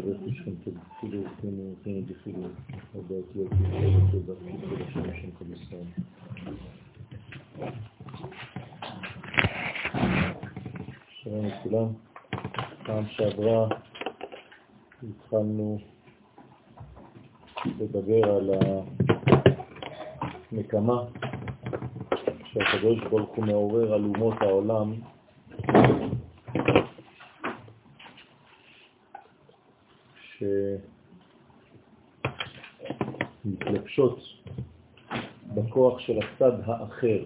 שווה חושכם תפילו וכנו וכנו תפילו הודעתי על פי ברכי של השם שם כמסתם. שלום לכולם. פעם שעברה התחלנו לדבר על הנקמה שהקדוש ברוך הוא מעורר על אומות העולם שמתלבשות בכוח של הצד האחר,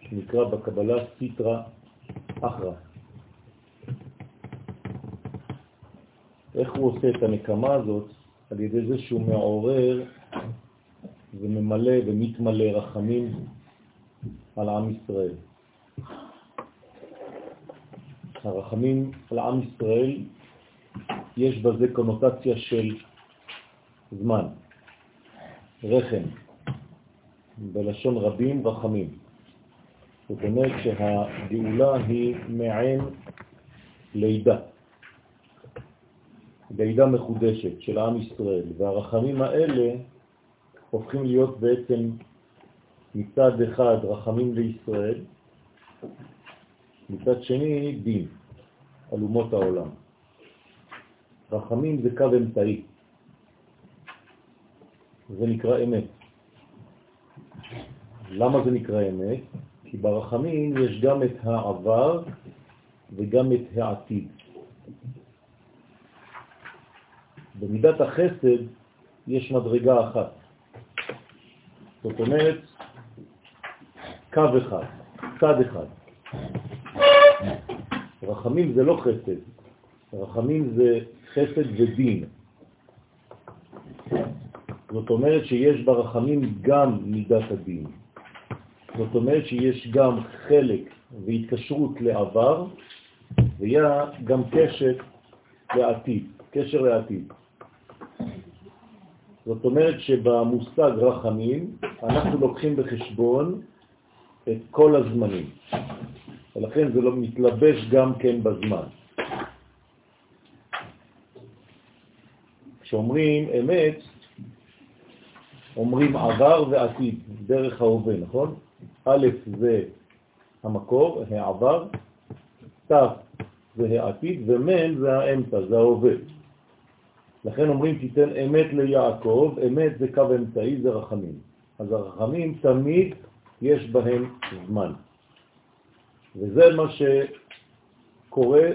שנקרא בקבלה סיטרה אחרא. איך הוא עושה את הנקמה הזאת? על ידי זה שהוא מעורר וממלא ומתמלא רחמים על עם ישראל. הרחמים על עם ישראל, יש בזה קונוטציה של זמן, רחם, בלשון רבים רחמים. זאת אומרת שהגאולה היא מעין לידה, לידה מחודשת של עם ישראל, והרחמים האלה הופכים להיות בעצם מצד אחד רחמים לישראל, מצד שני דין על אומות העולם. רחמים זה קו אמצעי, זה נקרא אמת. למה זה נקרא אמת? כי ברחמים יש גם את העבר וגם את העתיד. במידת החסד יש מדרגה אחת. זאת אומרת, קו אחד, צד אחד. רחמים זה לא חסד, רחמים זה חסד ודין. זאת אומרת שיש ברחמים גם מידת הדין. זאת אומרת שיש גם חלק והתקשרות לעבר, והיה גם קשר לעתיד, קשר לעתיד. זאת אומרת שבמושג רחמים אנחנו לוקחים בחשבון את כל הזמנים, ולכן זה לא מתלבש גם כן בזמן. כשאומרים אמת, אומרים עבר ועתיד, דרך ההווה, נכון? א' זה המקור, העבר, ת' זה העתיד, ומ' זה האמצע, זה ההווה. לכן אומרים תיתן אמת ליעקב, אמת זה קו אמצעי, זה רחמים. אז הרחמים תמיד יש בהם זמן. וזה מה שקורה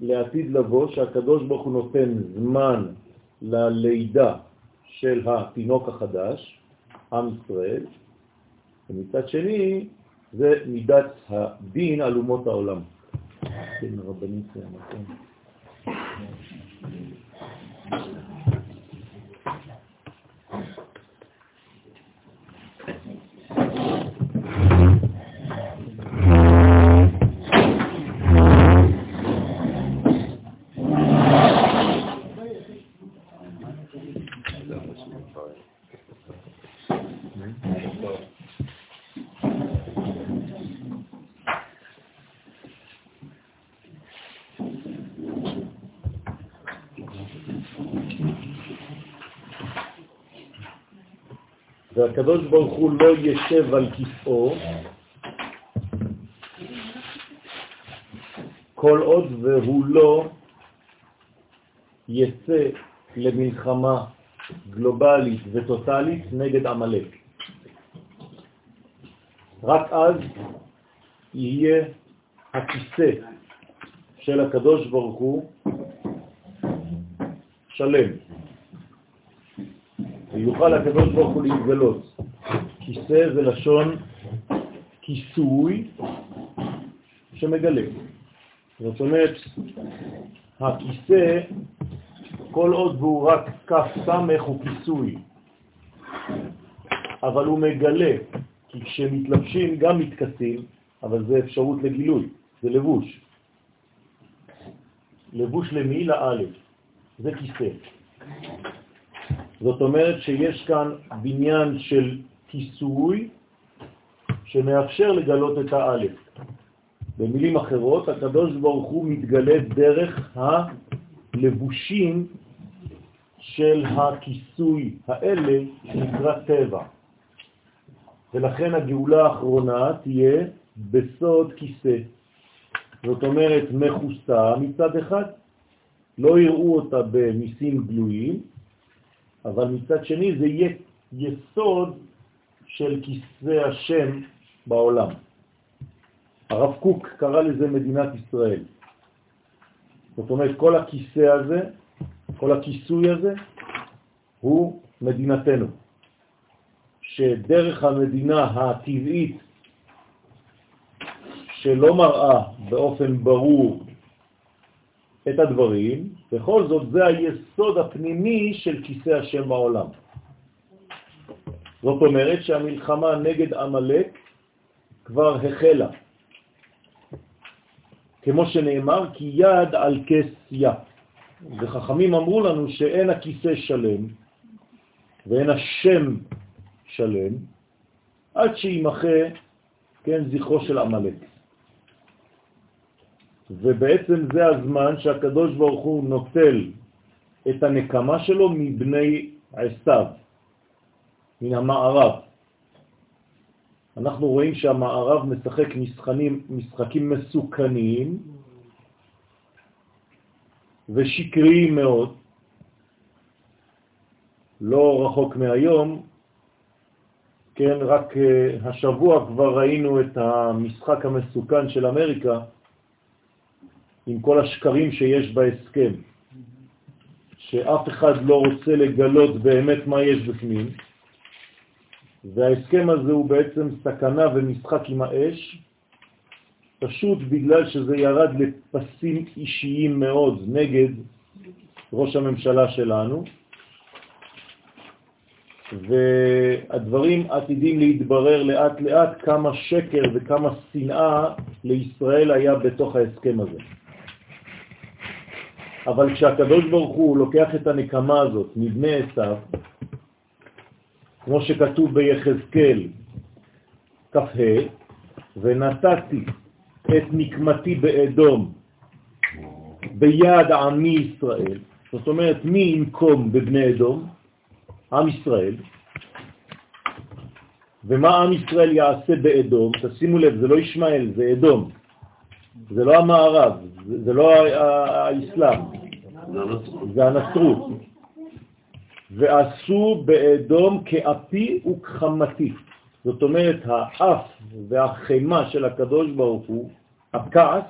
לעתיד לבוא, שהקדוש ברוך הוא נותן זמן ללידה של התינוק החדש, עם ישראל, ומצד שני זה מידת הדין על אומות העולם. כן, רבנית, נכון. והקדוש ברוך הוא לא ישב על כיסאו כל עוד והוא לא יצא למלחמה גלובלית וטוטלית נגד עמלק. רק אז יהיה הכיסא של הקדוש ברוך הוא שלם. ויוכל הקדוש ברוך הוא להתגלות. כיסא זה לשון כיסוי שמגלה. זאת אומרת, הכיסא, כל עוד הוא רק כף סמך הוא כיסוי, אבל הוא מגלה, כי כשמתלבשים גם מתכסים, אבל זה אפשרות לגילוי, זה לבוש. לבוש למי? לאלף. זה כיסא. זאת אומרת שיש כאן בניין של כיסוי שמאפשר לגלות את האלף. במילים אחרות, הקדוש ברוך הוא מתגלה דרך לבושים של הכיסוי האלה שנקרא טבע. ולכן הגאולה האחרונה תהיה בסוד כיסא. זאת אומרת מכוסה מצד אחד, לא יראו אותה במיסים גלויים, אבל מצד שני זה יהיה יסוד של כיסא השם בעולם. הרב קוק קרא לזה מדינת ישראל. זאת אומרת, כל הכיסא הזה, כל הכיסוי הזה, הוא מדינתנו. שדרך המדינה הטבעית שלא מראה באופן ברור את הדברים, בכל זאת זה היסוד הפנימי של כיסא השם בעולם. זאת אומרת שהמלחמה נגד עמלק כבר החלה. כמו שנאמר, כי יד על כס יא. וחכמים אמרו לנו שאין הכיסא שלם ואין השם שלם עד שימחה, כן, זכרו של עמלק. ובעצם זה הזמן שהקדוש ברוך הוא נוטל את הנקמה שלו מבני עשיו, מן המערב. אנחנו רואים שהמערב משחק משחקים, משחקים מסוכנים ושקריים מאוד. לא רחוק מהיום, כן, רק אה, השבוע כבר ראינו את המשחק המסוכן של אמריקה, עם כל השקרים שיש בהסכם, שאף אחד לא רוצה לגלות באמת מה יש בפנים, וההסכם הזה הוא בעצם סכנה ומשחק עם האש, פשוט בגלל שזה ירד לפסים אישיים מאוד נגד ראש הממשלה שלנו, והדברים עתידים להתברר לאט לאט כמה שקר וכמה שנאה לישראל היה בתוך ההסכם הזה. אבל כשהקדוש ברוך הוא לוקח את הנקמה הזאת מבני עשיו, כמו שכתוב ביחזקאל כ"ה, ונתתי את נקמתי באדום ביד עמי ישראל, זאת אומרת מי ינקום בבני אדום? עם ישראל. ומה עם ישראל יעשה באדום? תשימו לב, זה לא ישמעאל, זה אדום. זה לא המערב, זה, זה לא האסלאם, זה הנצרות. ועשו באדום כאפי וכחמתי. זאת אומרת, האף והחימה של הקדוש ברוך הוא, הכעס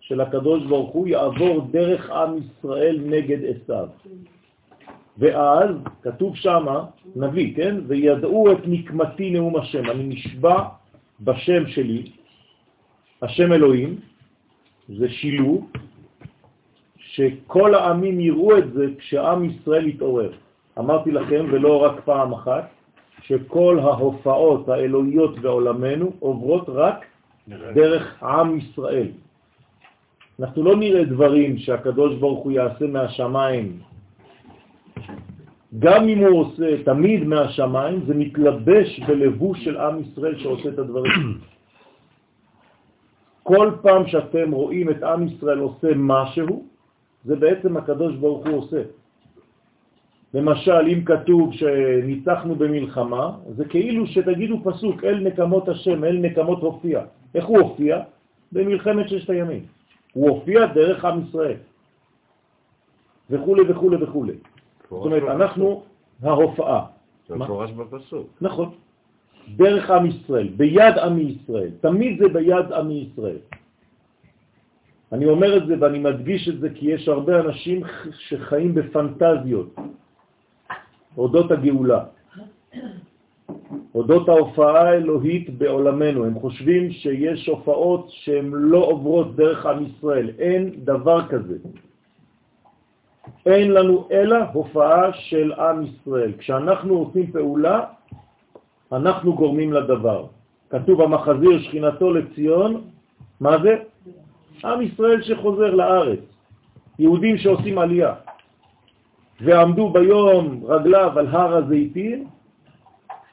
של הקדוש ברוך הוא, יעבור דרך עם ישראל נגד עשיו. ואז כתוב שמה, נביא, כן? וידעו את נקמתי נאום השם, אני נשבע בשם שלי, השם אלוהים, זה שילוב, שכל העמים יראו את זה כשעם ישראל יתעורר. אמרתי לכם, ולא רק פעם אחת, שכל ההופעות האלוהיות בעולמנו עוברות רק דרך עם ישראל. אנחנו לא נראה דברים שהקדוש ברוך הוא יעשה מהשמיים. גם אם הוא עושה תמיד מהשמיים, זה מתלבש בלבוש של עם ישראל שעושה את הדברים. כל פעם שאתם רואים את עם ישראל עושה משהו, זה בעצם הקדוש ברוך הוא עושה. למשל, אם כתוב שניצחנו במלחמה, זה כאילו שתגידו פסוק, אל נקמות השם, אל נקמות הופיע. איך הוא הופיע? במלחמת ששת הימים. הוא הופיע דרך עם ישראל. וכו' וכו' וכו'. זאת אומרת, אנחנו ההופעה. זה מפורש בפסוק. נכון. דרך עם ישראל, ביד עמי ישראל. תמיד זה ביד עמי ישראל. אני אומר את זה ואני מדגיש את זה כי יש הרבה אנשים שחיים בפנטזיות אודות הגאולה, אודות ההופעה האלוהית בעולמנו. הם חושבים שיש הופעות שהן לא עוברות דרך עם ישראל. אין דבר כזה. אין לנו אלא הופעה של עם ישראל. כשאנחנו עושים פעולה, אנחנו גורמים לדבר. כתוב המחזיר שכינתו לציון, מה זה? עם ישראל שחוזר לארץ, יהודים שעושים עלייה. ועמדו ביום רגליו על הר הזיתים,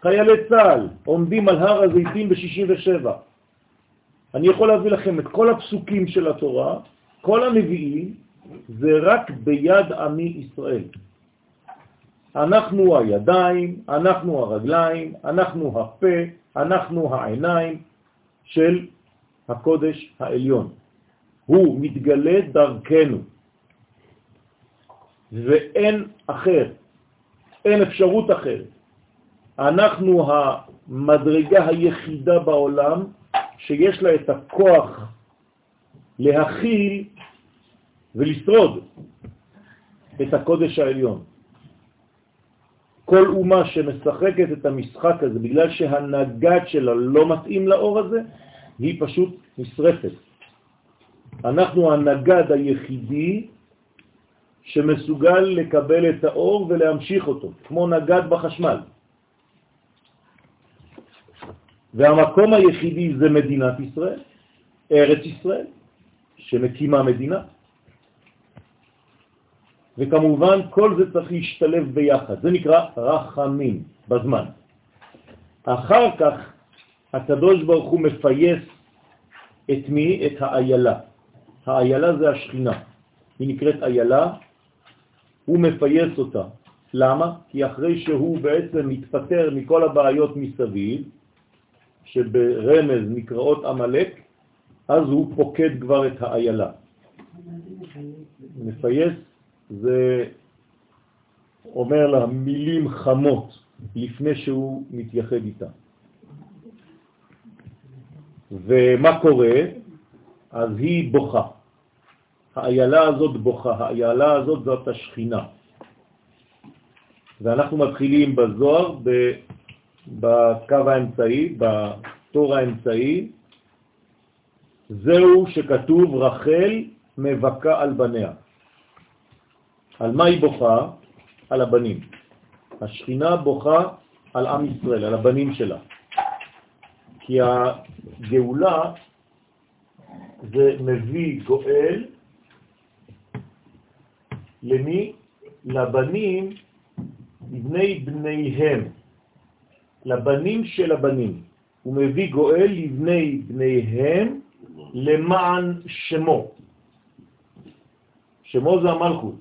חיילי צה"ל עומדים על הר הזיתים ב-67. אני יכול להביא לכם את כל הפסוקים של התורה, כל הנביאים, זה רק ביד עמי ישראל. אנחנו הידיים, אנחנו הרגליים, אנחנו הפה, אנחנו העיניים של הקודש העליון. הוא מתגלה דרכנו, ואין אחר, אין אפשרות אחרת. אנחנו המדרגה היחידה בעולם שיש לה את הכוח להכיל ולשרוד את הקודש העליון. כל אומה שמשחקת את המשחק הזה בגלל שהנגד שלה לא מתאים לאור הזה, היא פשוט נשרפת. אנחנו הנגד היחידי שמסוגל לקבל את האור ולהמשיך אותו, כמו נגד בחשמל. והמקום היחידי זה מדינת ישראל, ארץ ישראל, שמקימה מדינה. וכמובן כל זה צריך להשתלב ביחד, זה נקרא רחמים בזמן. אחר כך הקדוש ברוך הוא מפייס את מי? את האיילה. האיילה זה השכינה, היא נקראת איילה, הוא מפייס אותה. למה? כי אחרי שהוא בעצם מתפטר מכל הבעיות מסביב, שברמז נקראות עמלק, אז הוא פוקד כבר את האיילה. מפייס זה אומר לה מילים חמות לפני שהוא מתייחד איתה. ומה קורה? אז היא בוכה. האיילה הזאת בוכה, האיילה הזאת זאת השכינה. ואנחנו מתחילים בזוהר, בקו האמצעי, בתור האמצעי, זהו שכתוב רחל מבכה על בניה. על מה היא בוכה? על הבנים. השכינה בוכה על עם ישראל, על הבנים שלה. כי הגאולה זה מביא גואל למי? לבנים, לבני בניהם, לבנים של הבנים. הוא מביא גואל לבני בניהם למען שמו. שמו זה המלכות.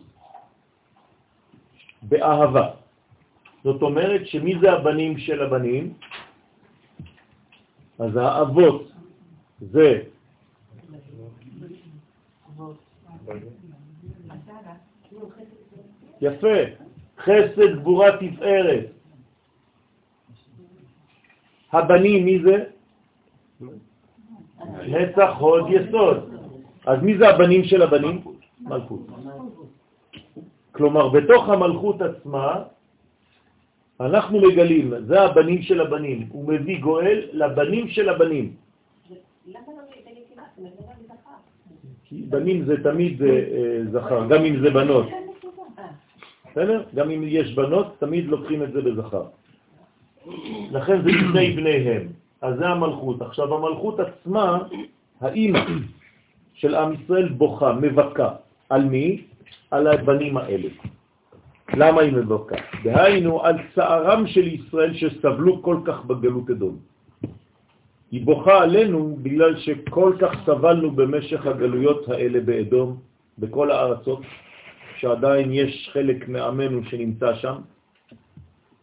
באהבה. זאת אומרת שמי זה הבנים של הבנים? אז האבות זה יפה, חסד, גבורה, תפארת. הבנים, מי זה? נצח, הוד, יסוד. אז מי זה הבנים של הבנים? מלכות. כלומר, בתוך המלכות עצמה, אנחנו מגלים, זה הבנים של הבנים, הוא מביא גואל לבנים של הבנים. כי בנים זה תמיד אה, זכר, גם אם זה בנות. בסדר? גם אם יש בנות, תמיד לוקחים את זה בזכר. לכן זה בני בניהם. אז זה המלכות. עכשיו, המלכות עצמה, האימא של עם ישראל בוכה, מבכה. על מי? על הבנים האלה. למה היא מבוקה? דהיינו על צערם של ישראל שסבלו כל כך בגלות אדום. היא בוכה עלינו בגלל שכל כך סבלנו במשך הגלויות האלה באדום, בכל הארצות, שעדיין יש חלק מעמנו שנמצא שם,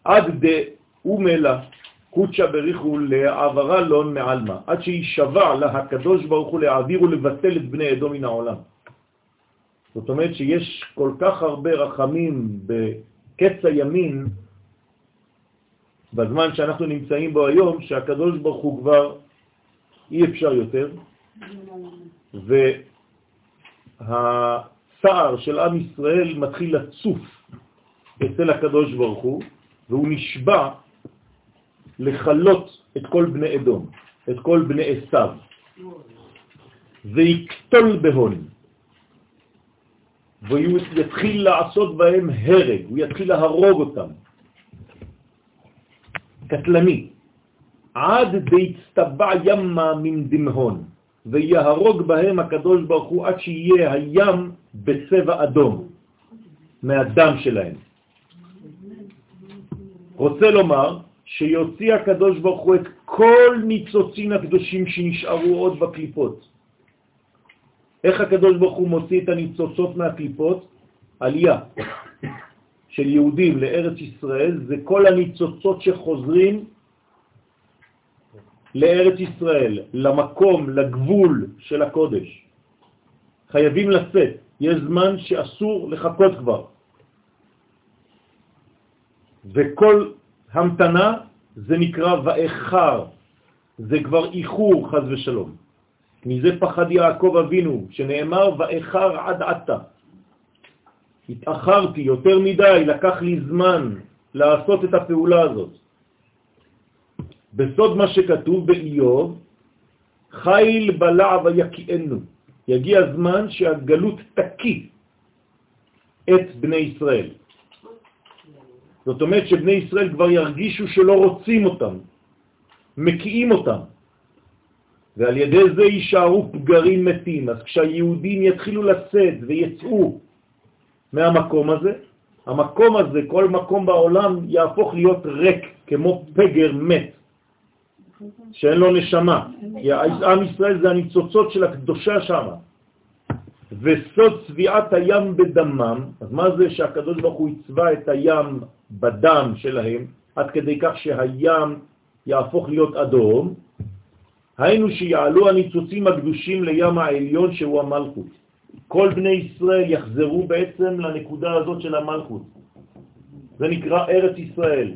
עד דאומלה קוצ'ה בריחו לעברה לון מעלמה, עד שישבע לה הקדוש ברוך הוא להעביר ולבטל את בני אדום מן העולם. זאת אומרת שיש כל כך הרבה רחמים בקץ הימין, בזמן שאנחנו נמצאים בו היום, שהקדוש ברוך הוא כבר אי אפשר יותר, והצער של עם ישראל מתחיל לצוף אצל הקדוש ברוך הוא, והוא נשבע לחלות את כל בני אדום, את כל בני עשיו, ויקטול בהון. והוא יתחיל לעשות בהם הרג, הוא יתחיל להרוג אותם. קטלני. עד בהצטבע ימה מן דמהון, ויהרוג בהם הקדוש ברוך הוא עד שיהיה הים בצבע אדום מהדם שלהם. רוצה לומר שיוציא הקדוש ברוך הוא את כל ניצוצין הקדושים שנשארו עוד בקליפות. איך הקדוש ברוך הוא מוציא את הניצוצות מהקליפות? עלייה של יהודים לארץ ישראל זה כל הניצוצות שחוזרים לארץ ישראל, למקום, לגבול של הקודש. חייבים לצאת, יש זמן שאסור לחכות כבר. וכל המתנה זה נקרא ואחר, זה כבר איחור חז ושלום. מזה פחד יעקב אבינו, שנאמר ואחר עד עתה. התאחרתי יותר מדי, לקח לי זמן לעשות את הפעולה הזאת. בסוד מה שכתוב באיוב, חיל בלע ויקיענו. יגיע הזמן שהגלות תקיא את בני ישראל. זאת אומרת שבני ישראל כבר ירגישו שלא רוצים אותם, מקיאים אותם, ועל ידי זה יישארו פגרים מתים. אז כשהיהודים יתחילו לצאת ויצאו מהמקום הזה, המקום הזה, כל מקום בעולם יהפוך להיות ריק, כמו פגר מת, שאין לו נשמה. עם ישראל זה הניצוצות של הקדושה שם. וסוד צביעת הים בדמם, אז מה זה שהקדוש ברוך הוא יצבע את הים בדם שלהם, עד כדי כך שהים יהפוך להיות אדום, היינו שיעלו הניצוצים הקדושים לים העליון שהוא המלכות. כל בני ישראל יחזרו בעצם לנקודה הזאת של המלכות. זה נקרא ארץ ישראל.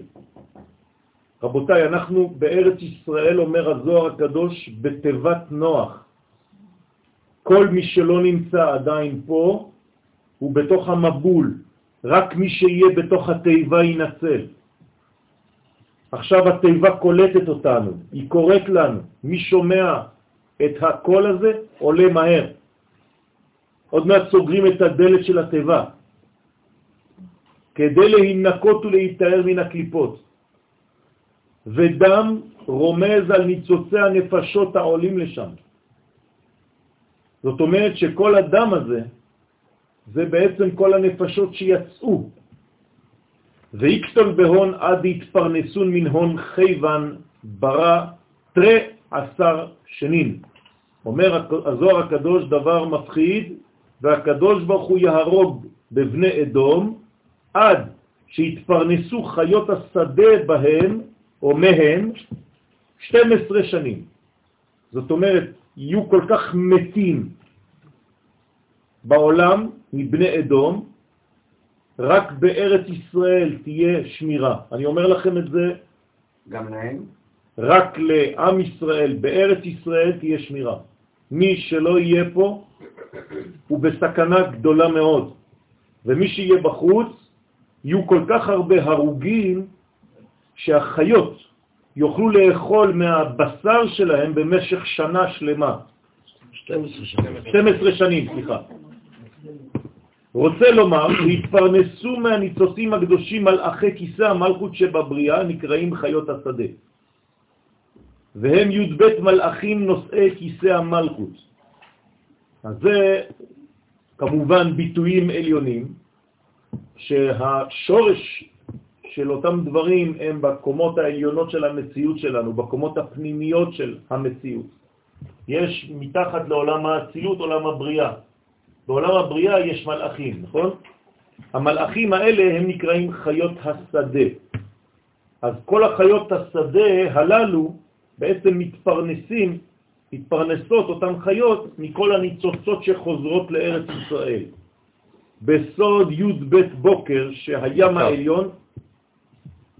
רבותיי, אנחנו בארץ ישראל, אומר הזוהר הקדוש, בתיבת נוח. כל מי שלא נמצא עדיין פה הוא בתוך המבול, רק מי שיהיה בתוך התיבה ינצל. עכשיו התיבה קולטת אותנו, היא קוראת לנו. מי שומע את הקול הזה עולה מהר. עוד מעט סוגרים את הדלת של התיבה, כדי להינקות ולהתאר מן הקליפות. ודם רומז על ניצוצי הנפשות העולים לשם. זאת אומרת שכל הדם הזה זה בעצם כל הנפשות שיצאו. ויקטול בהון עד יתפרנסון מן הון חייבן ברא תרי עשר שנים. אומר הזוהר הקדוש דבר מפחיד, והקדוש ברוך הוא יהרוג בבני אדום עד שיתפרנסו חיות השדה בהם או מהם 12 שנים. זאת אומרת, יהיו כל כך מתים בעולם מבני אדום, רק בארץ ישראל תהיה שמירה. אני אומר לכם את זה גם להם? רק לעם ישראל, בארץ ישראל תהיה שמירה. מי שלא יהיה פה הוא בסכנה גדולה מאוד, ומי שיהיה בחוץ יהיו כל כך הרבה הרוגים שהחיות יוכלו לאכול מהבשר שלהם במשך שנה שלמה. 12 שנים. 12 שנים, סליחה. רוצה לומר שהתפרנסו מהניצוצים הקדושים מלאכי כיסא המלכות שבבריאה נקראים חיות השדה. והם י"ב מלאכים נושאי כיסא המלכות. אז זה כמובן ביטויים עליונים, שהשורש של אותם דברים הם בקומות העליונות של המציאות שלנו, בקומות הפנימיות של המציאות. יש מתחת לעולם האצילות עולם הבריאה. בעולם הבריאה יש מלאכים, נכון? המלאכים האלה הם נקראים חיות השדה. אז כל החיות השדה הללו בעצם מתפרנסים, מתפרנסות אותן חיות מכל הניצוצות שחוזרות לארץ ישראל. בסוד י' ב' בוקר שהים העליון,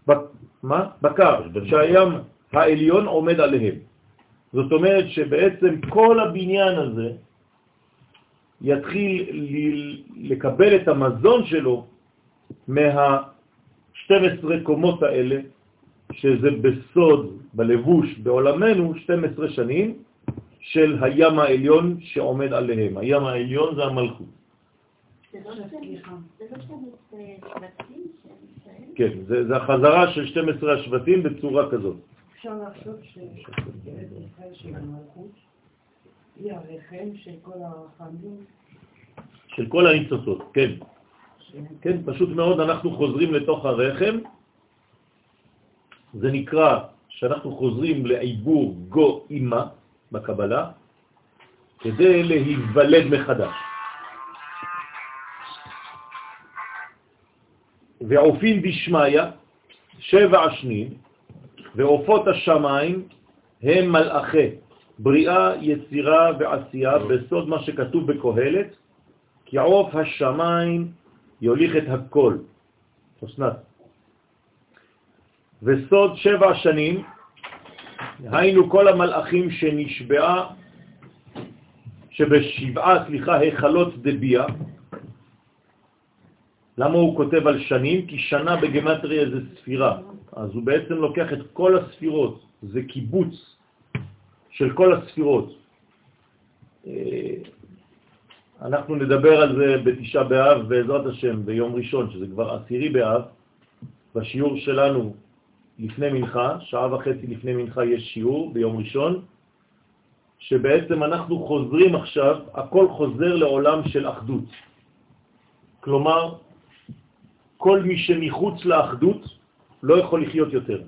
ב, מה? בקר, שהים העליון עומד עליהם. זאת אומרת שבעצם כל הבניין הזה יתחיל לקבל את המזון שלו מה-12 קומות האלה, שזה בסוד, בלבוש, בעולמנו, 12 שנים של הים העליון שעומד עליהם. הים העליון זה המלכות. כן, זה, זה החזרה של 12 השבטים בצורה כזאת. אפשר לחשוב של המלכות היא הרחם של כל החמים? של כל הניצוצות, כן. כן, פשוט מאוד אנחנו חוזרים לתוך הרחם, זה נקרא שאנחנו חוזרים לעיבור גו אימה בקבלה, כדי להיוולד מחדש. ועופין דשמיא, שבע שנים, ועופות השמיים הם מלאכי, בריאה, יצירה ועשייה, בסוד מה שכתוב בקהלת, כי עוף השמיים יוליך את הכל. אסנת. וסוד שבע שנים, היינו כל המלאכים שנשבעה, שבשבעה, סליחה, היכלות דביה. למה הוא כותב על שנים? כי שנה בגמטריה זה ספירה. אז הוא בעצם לוקח את כל הספירות, זה קיבוץ של כל הספירות. אה, אנחנו נדבר על זה בתשעה באב בעזרת השם ביום ראשון, שזה כבר עשירי באב, בשיעור שלנו לפני מנחה, שעה וחצי לפני מנחה יש שיעור ביום ראשון, שבעצם אנחנו חוזרים עכשיו, הכל חוזר לעולם של אחדות. כלומר, כל מי שמחוץ לאחדות לא יכול לחיות יותר.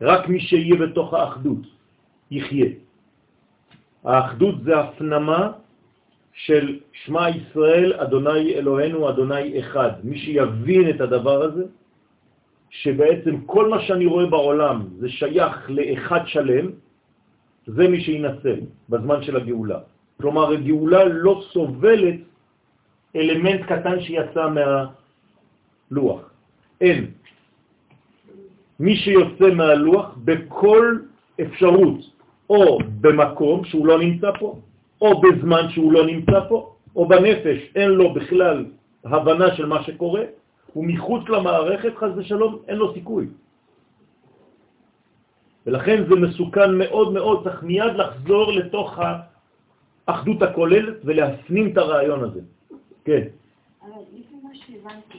רק מי שיהיה בתוך האחדות יחיה. האחדות זה הפנמה של שמע ישראל, אדוני אלוהינו, אדוני אחד. מי שיבין את הדבר הזה, שבעצם כל מה שאני רואה בעולם זה שייך לאחד שלם, זה מי שינסה בזמן של הגאולה. כלומר, הגאולה לא סובלת אלמנט קטן שיצא מהלוח. אין. מי שיוצא מהלוח בכל אפשרות, או במקום שהוא לא נמצא פה, או בזמן שהוא לא נמצא פה, או בנפש אין לו בכלל הבנה של מה שקורה, ומחוץ למערכת, חז ושלום, אין לו סיכוי. ולכן זה מסוכן מאוד מאוד, צריך מיד לחזור לתוך האחדות הכוללת ולהפנים את הרעיון הזה. כן. אבל לפי מה שהבנתי,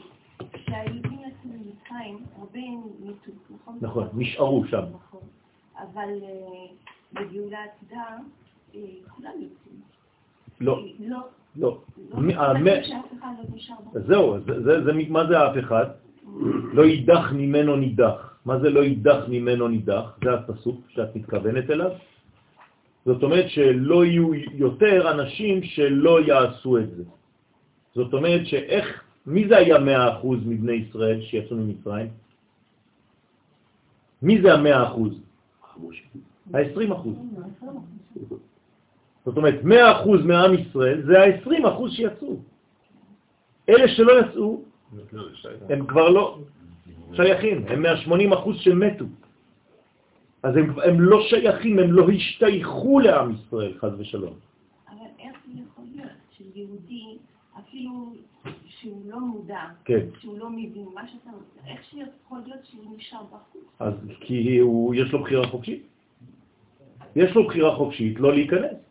כשהיהודים יצאו ממצרים, הרבה מתו, נכון? נכון, נשארו שם. נכון. אבל אה, בגאולה עתידה, אה, כולם יוצאים. לא, לא. לא. לא, לא בחוץ. זהו, זה, זה, זה, מה זה אף אחד? לא יידח ממנו נידח. מה זה לא יידח ממנו נידח? זה הפסוק שאת מתכוונת אליו. זאת אומרת שלא יהיו יותר אנשים שלא יעשו את זה. זאת אומרת שאיך, מי זה היה מאה אחוז מבני ישראל שיצאו ממצרים? מי זה המאה אחוז? ה-20 אחוז. זאת אומרת, 100% מעם ישראל זה ה-20% שיצאו. אלה שלא יצאו, הם כבר לא שייכים, הם מה-80% שמתו. אז הם, הם לא שייכים, הם לא השתייכו לעם ישראל, חז ושלום. אבל איך זה יכול להיות שיהודי, אפילו שהוא לא מודע, כן. שהוא לא מבין מה שאתה רוצה, איך שיכול להיות שהוא נשאר בחוץ? אז כי הוא, יש לו בחירה חופשית. יש לו בחירה חופשית לא להיכנס,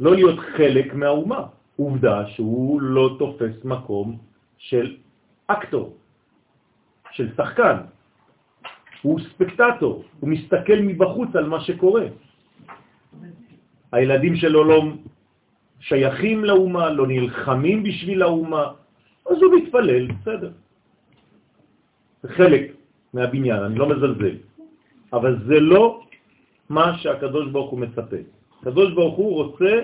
לא להיות חלק מהאומה. עובדה שהוא לא תופס מקום של אקטור, של שחקן. הוא ספקטטור, הוא מסתכל מבחוץ על מה שקורה. הילדים שלו לא שייכים לאומה, לא נלחמים בשביל האומה, אז הוא מתפלל, בסדר. זה חלק מהבניין, אני לא מזלזל. אבל זה לא מה שהקדוש ברוך הוא מצפה. הקדוש ברוך הוא רוצה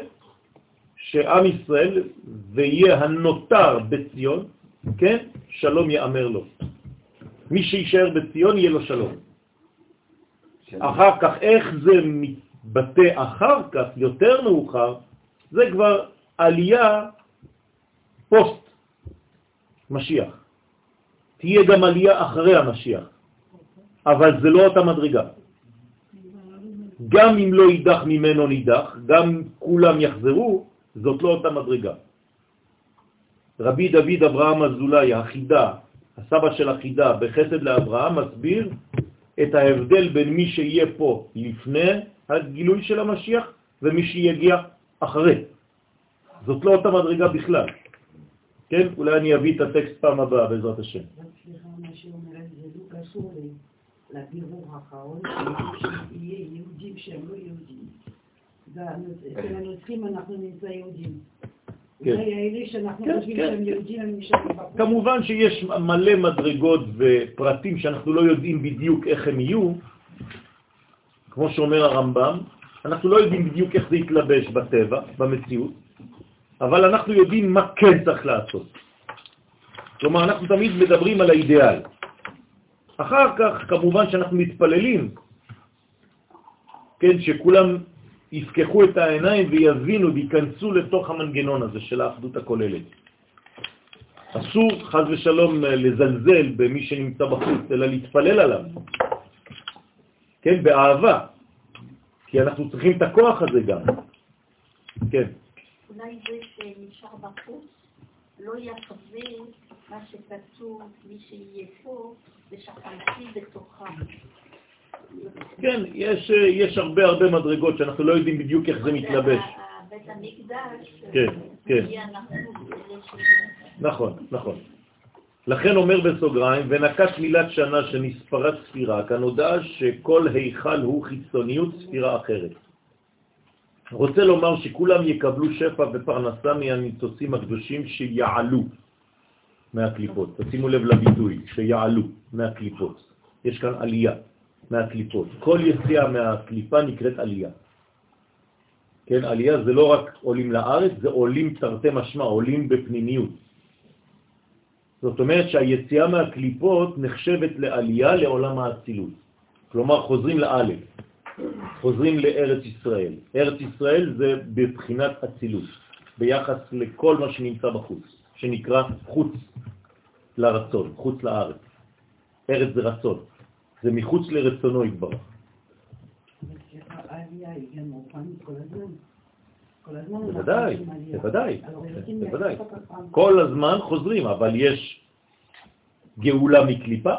שעם ישראל ויהיה הנותר בציון, כן, שלום יאמר לו. מי שישאר בציון יהיה לו שלום. אחר כך, איך זה מתבטא אחר כך, יותר מאוחר, זה כבר עלייה פוסט משיח. תהיה גם עלייה אחרי המשיח, אבל זה לא אותה מדרגה. גם אם לא יידח ממנו נידח, גם כולם יחזרו, זאת לא אותה מדרגה. רבי דוד אברהם אזולאי, החידה, הסבא של החידה, בחסד לאברהם, מסביר את ההבדל בין מי שיהיה פה לפני הגילוי של המשיח ומי שיגיע אחרי. זאת לא אותה מדרגה בכלל. כן? אולי אני אביא את הטקסט פעם הבאה בעזרת השם. רק סליחה, מה שאומרת זה לא קשור ל- לבירור האחרון, שיהיה יהודים שהם לא יהודים. והנוצ- אצל הנוצרים אנחנו נמצא יהודים. כן. כן, כן. כמובן שיש מלא מדרגות ופרטים שאנחנו לא יודעים בדיוק איך הם יהיו, כמו שאומר הרמב"ם, אנחנו לא יודעים בדיוק איך זה יתלבש בטבע, במציאות, אבל אנחנו יודעים מה כן צריך לעשות. כלומר, אנחנו תמיד מדברים על האידיאל. אחר כך, כמובן שאנחנו מתפללים, כן, שכולם יפקחו את העיניים ויבינו וייכנסו לתוך המנגנון הזה של האחדות הכוללת. אסור חז ושלום לזלזל במי שנמצא בחוץ, אלא להתפלל עליו, כן, באהבה, כי אנחנו צריכים את הכוח הזה גם. כן. אולי זה שנשאר בחוץ לא יכווה מה שכתוב, מי שיהיה פה, ושכנתי בתוכם. כן, יש, יש הרבה הרבה מדרגות שאנחנו לא יודעים בדיוק איך זה מתלבש. בית המקדש, כן, כן. נכון, נכון. לכן אומר בסוגריים, ונקט מילת שנה שנספרת ספירה, כאן הודעה שכל היכל הוא חיצוניות ספירה אחרת. רוצה לומר שכולם יקבלו שפע ופרנסה מהניצוצים הקדושים שיעלו מהקליפות. תשימו לב לביטוי, שיעלו מהקליפות. יש כאן עלייה מהקליפות. כל יציאה מהקליפה נקראת עלייה. כן, עלייה זה לא רק עולים לארץ, זה עולים תרתי משמע, עולים בפנימיות. זאת אומרת שהיציאה מהקליפות נחשבת לעלייה לעולם האצילות. כלומר, חוזרים לאלף, חוזרים לארץ ישראל. ארץ ישראל זה בבחינת אצילות, ביחס לכל מה שנמצא בחוץ, שנקרא חוץ לרצון, חוץ לארץ. ארץ זה רצון, זה מחוץ לרצונו יתברך. בוודאי. בוודאי, בוודאי. כל הזמן חוזרים, אבל יש גאולה מקליפה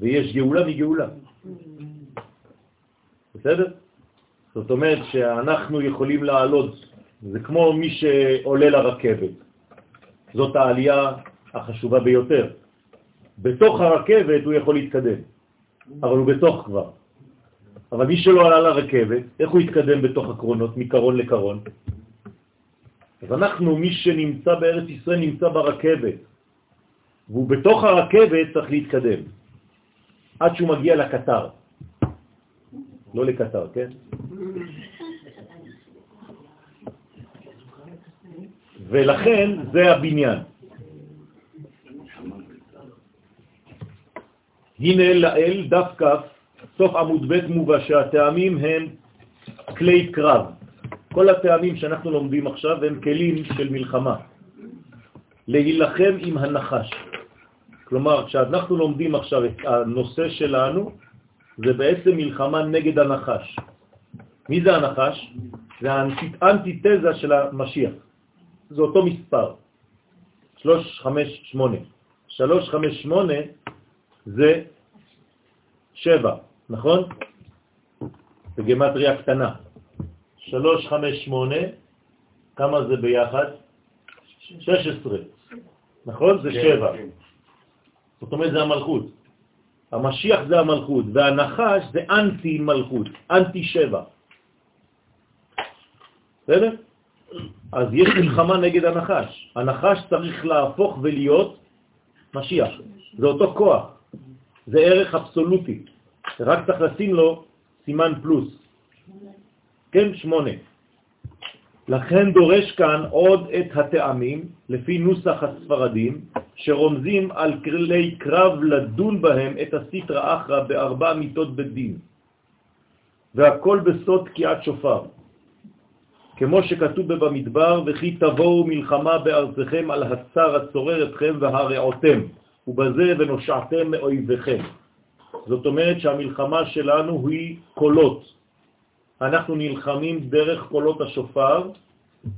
ויש גאולה מגאולה. בסדר? זאת אומרת שאנחנו יכולים לעלות, זה כמו מי שעולה לרכבת. זאת העלייה החשובה ביותר. בתוך הרכבת הוא יכול להתקדם, אבל הוא בתוך כבר. אבל מי שלא עלה לרכבת, איך הוא יתקדם בתוך הקרונות, מקרון לקרון? אז אנחנו, מי שנמצא בארץ ישראל, נמצא ברכבת, והוא בתוך הרכבת צריך להתקדם, עד שהוא מגיע לקטר. לא לקטר, כן? ולכן זה הבניין. הנה לאל דף כף, סוף עמוד ב' מובא שהטעמים הם כלי קרב. כל הטעמים שאנחנו לומדים עכשיו הם כלים של מלחמה. להילחם עם הנחש. כלומר, כשאנחנו לומדים עכשיו את הנושא שלנו, זה בעצם מלחמה נגד הנחש. מי זה הנחש? זה האנטיתזה של המשיח. זה אותו מספר, 358. 358 זה 7, נכון? בגמטריה קטנה. 358, כמה זה ביחד? 16, נכון? זה 7. זאת אומרת, זה המלכות. המשיח זה המלכות, והנחש זה אנטי מלכות, אנטי שבע. בסדר? אז יש מלחמה נגד הנחש. הנחש צריך להפוך ולהיות משיח. זה אותו כוח. זה ערך אבסולוטי. רק צריך לשים לו סימן פלוס. כן, שמונה. לכן דורש כאן עוד את הטעמים, לפי נוסח הספרדים, שרומזים על כלי קרב לדון בהם את הסיטרא אחרא בארבע מיטות בדין, והכל בסוד תקיעת שופר. כמו שכתוב במדבר, וכי תבואו מלחמה בארצכם על הצר הצורר אתכם והרעותם, ובזה ונושעתם מאויביכם. זאת אומרת שהמלחמה שלנו היא קולות. אנחנו נלחמים דרך קולות השופר,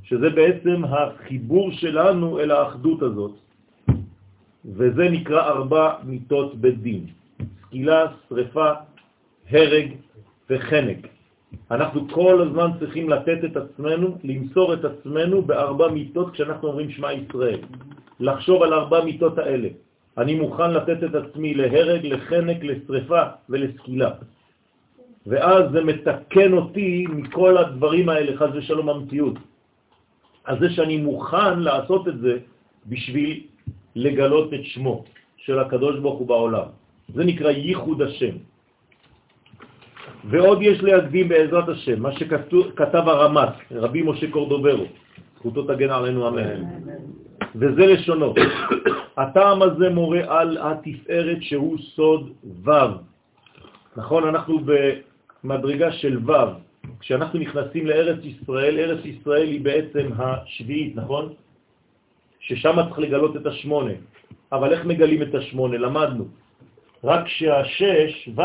שזה בעצם החיבור שלנו אל האחדות הזאת. וזה נקרא ארבע מיטות בית דין, סקילה, שריפה, הרג וחנק. אנחנו כל הזמן צריכים לתת את עצמנו, למסור את עצמנו בארבע מיטות כשאנחנו אומרים שמע ישראל. לחשוב על ארבע מיטות האלה. אני מוכן לתת את עצמי להרג, לחנק, לשריפה ולסקילה. ואז זה מתקן אותי מכל הדברים האלה, חז ושלום המציאות. אז זה שאני מוכן לעשות את זה בשביל לגלות את שמו של הקדוש ברוך הוא בעולם. זה נקרא ייחוד השם. ועוד יש להקדים בעזרת השם, מה שכתב הרמ"ט, רבי משה קורדוברו, זכותו תגן עלינו אמן. וזה לשונו. הטעם הזה מורה על התפארת שהוא סוד ו'. נכון, אנחנו במדרגה של ו'. כשאנחנו נכנסים לארץ ישראל, ארץ ישראל היא בעצם השביעית, נכון? ששם צריך לגלות את השמונה. אבל איך מגלים את השמונה? למדנו. רק כשהשש, ו',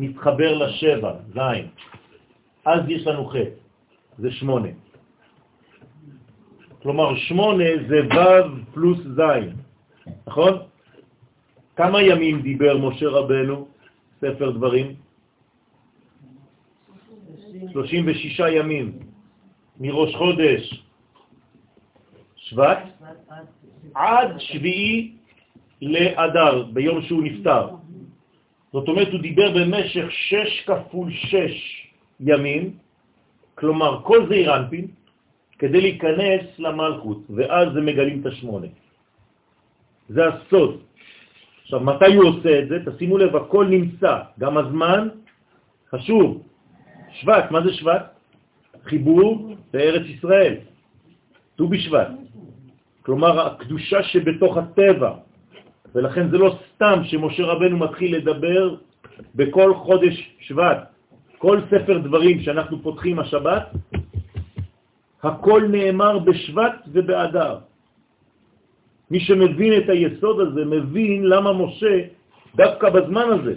מתחבר לשבע, ז', אז יש לנו ח', זה שמונה. כלומר, שמונה זה ו' פלוס ז', נכון? כמה ימים דיבר משה רבנו, ספר דברים? 36 ימים, מראש חודש שבט עד שביעי לאדר, ביום שהוא נפטר. זאת אומרת, הוא דיבר במשך שש כפול שש ימים, כלומר כל זה אירנפין, כדי להיכנס למלכות, ואז זה מגלים את השמונה. זה הסוד. עכשיו, מתי הוא עושה את זה? תשימו לב, הכל נמצא, גם הזמן חשוב. שבט, מה זה שבט? חיבור לארץ ישראל, ט"ו בשבט. כלומר, הקדושה שבתוך הטבע. ולכן זה לא סתם שמשה רבנו מתחיל לדבר בכל חודש שבט. כל ספר דברים שאנחנו פותחים השבת, הכל נאמר בשבט ובאדר. מי שמבין את היסוד הזה מבין למה משה דווקא בזמן הזה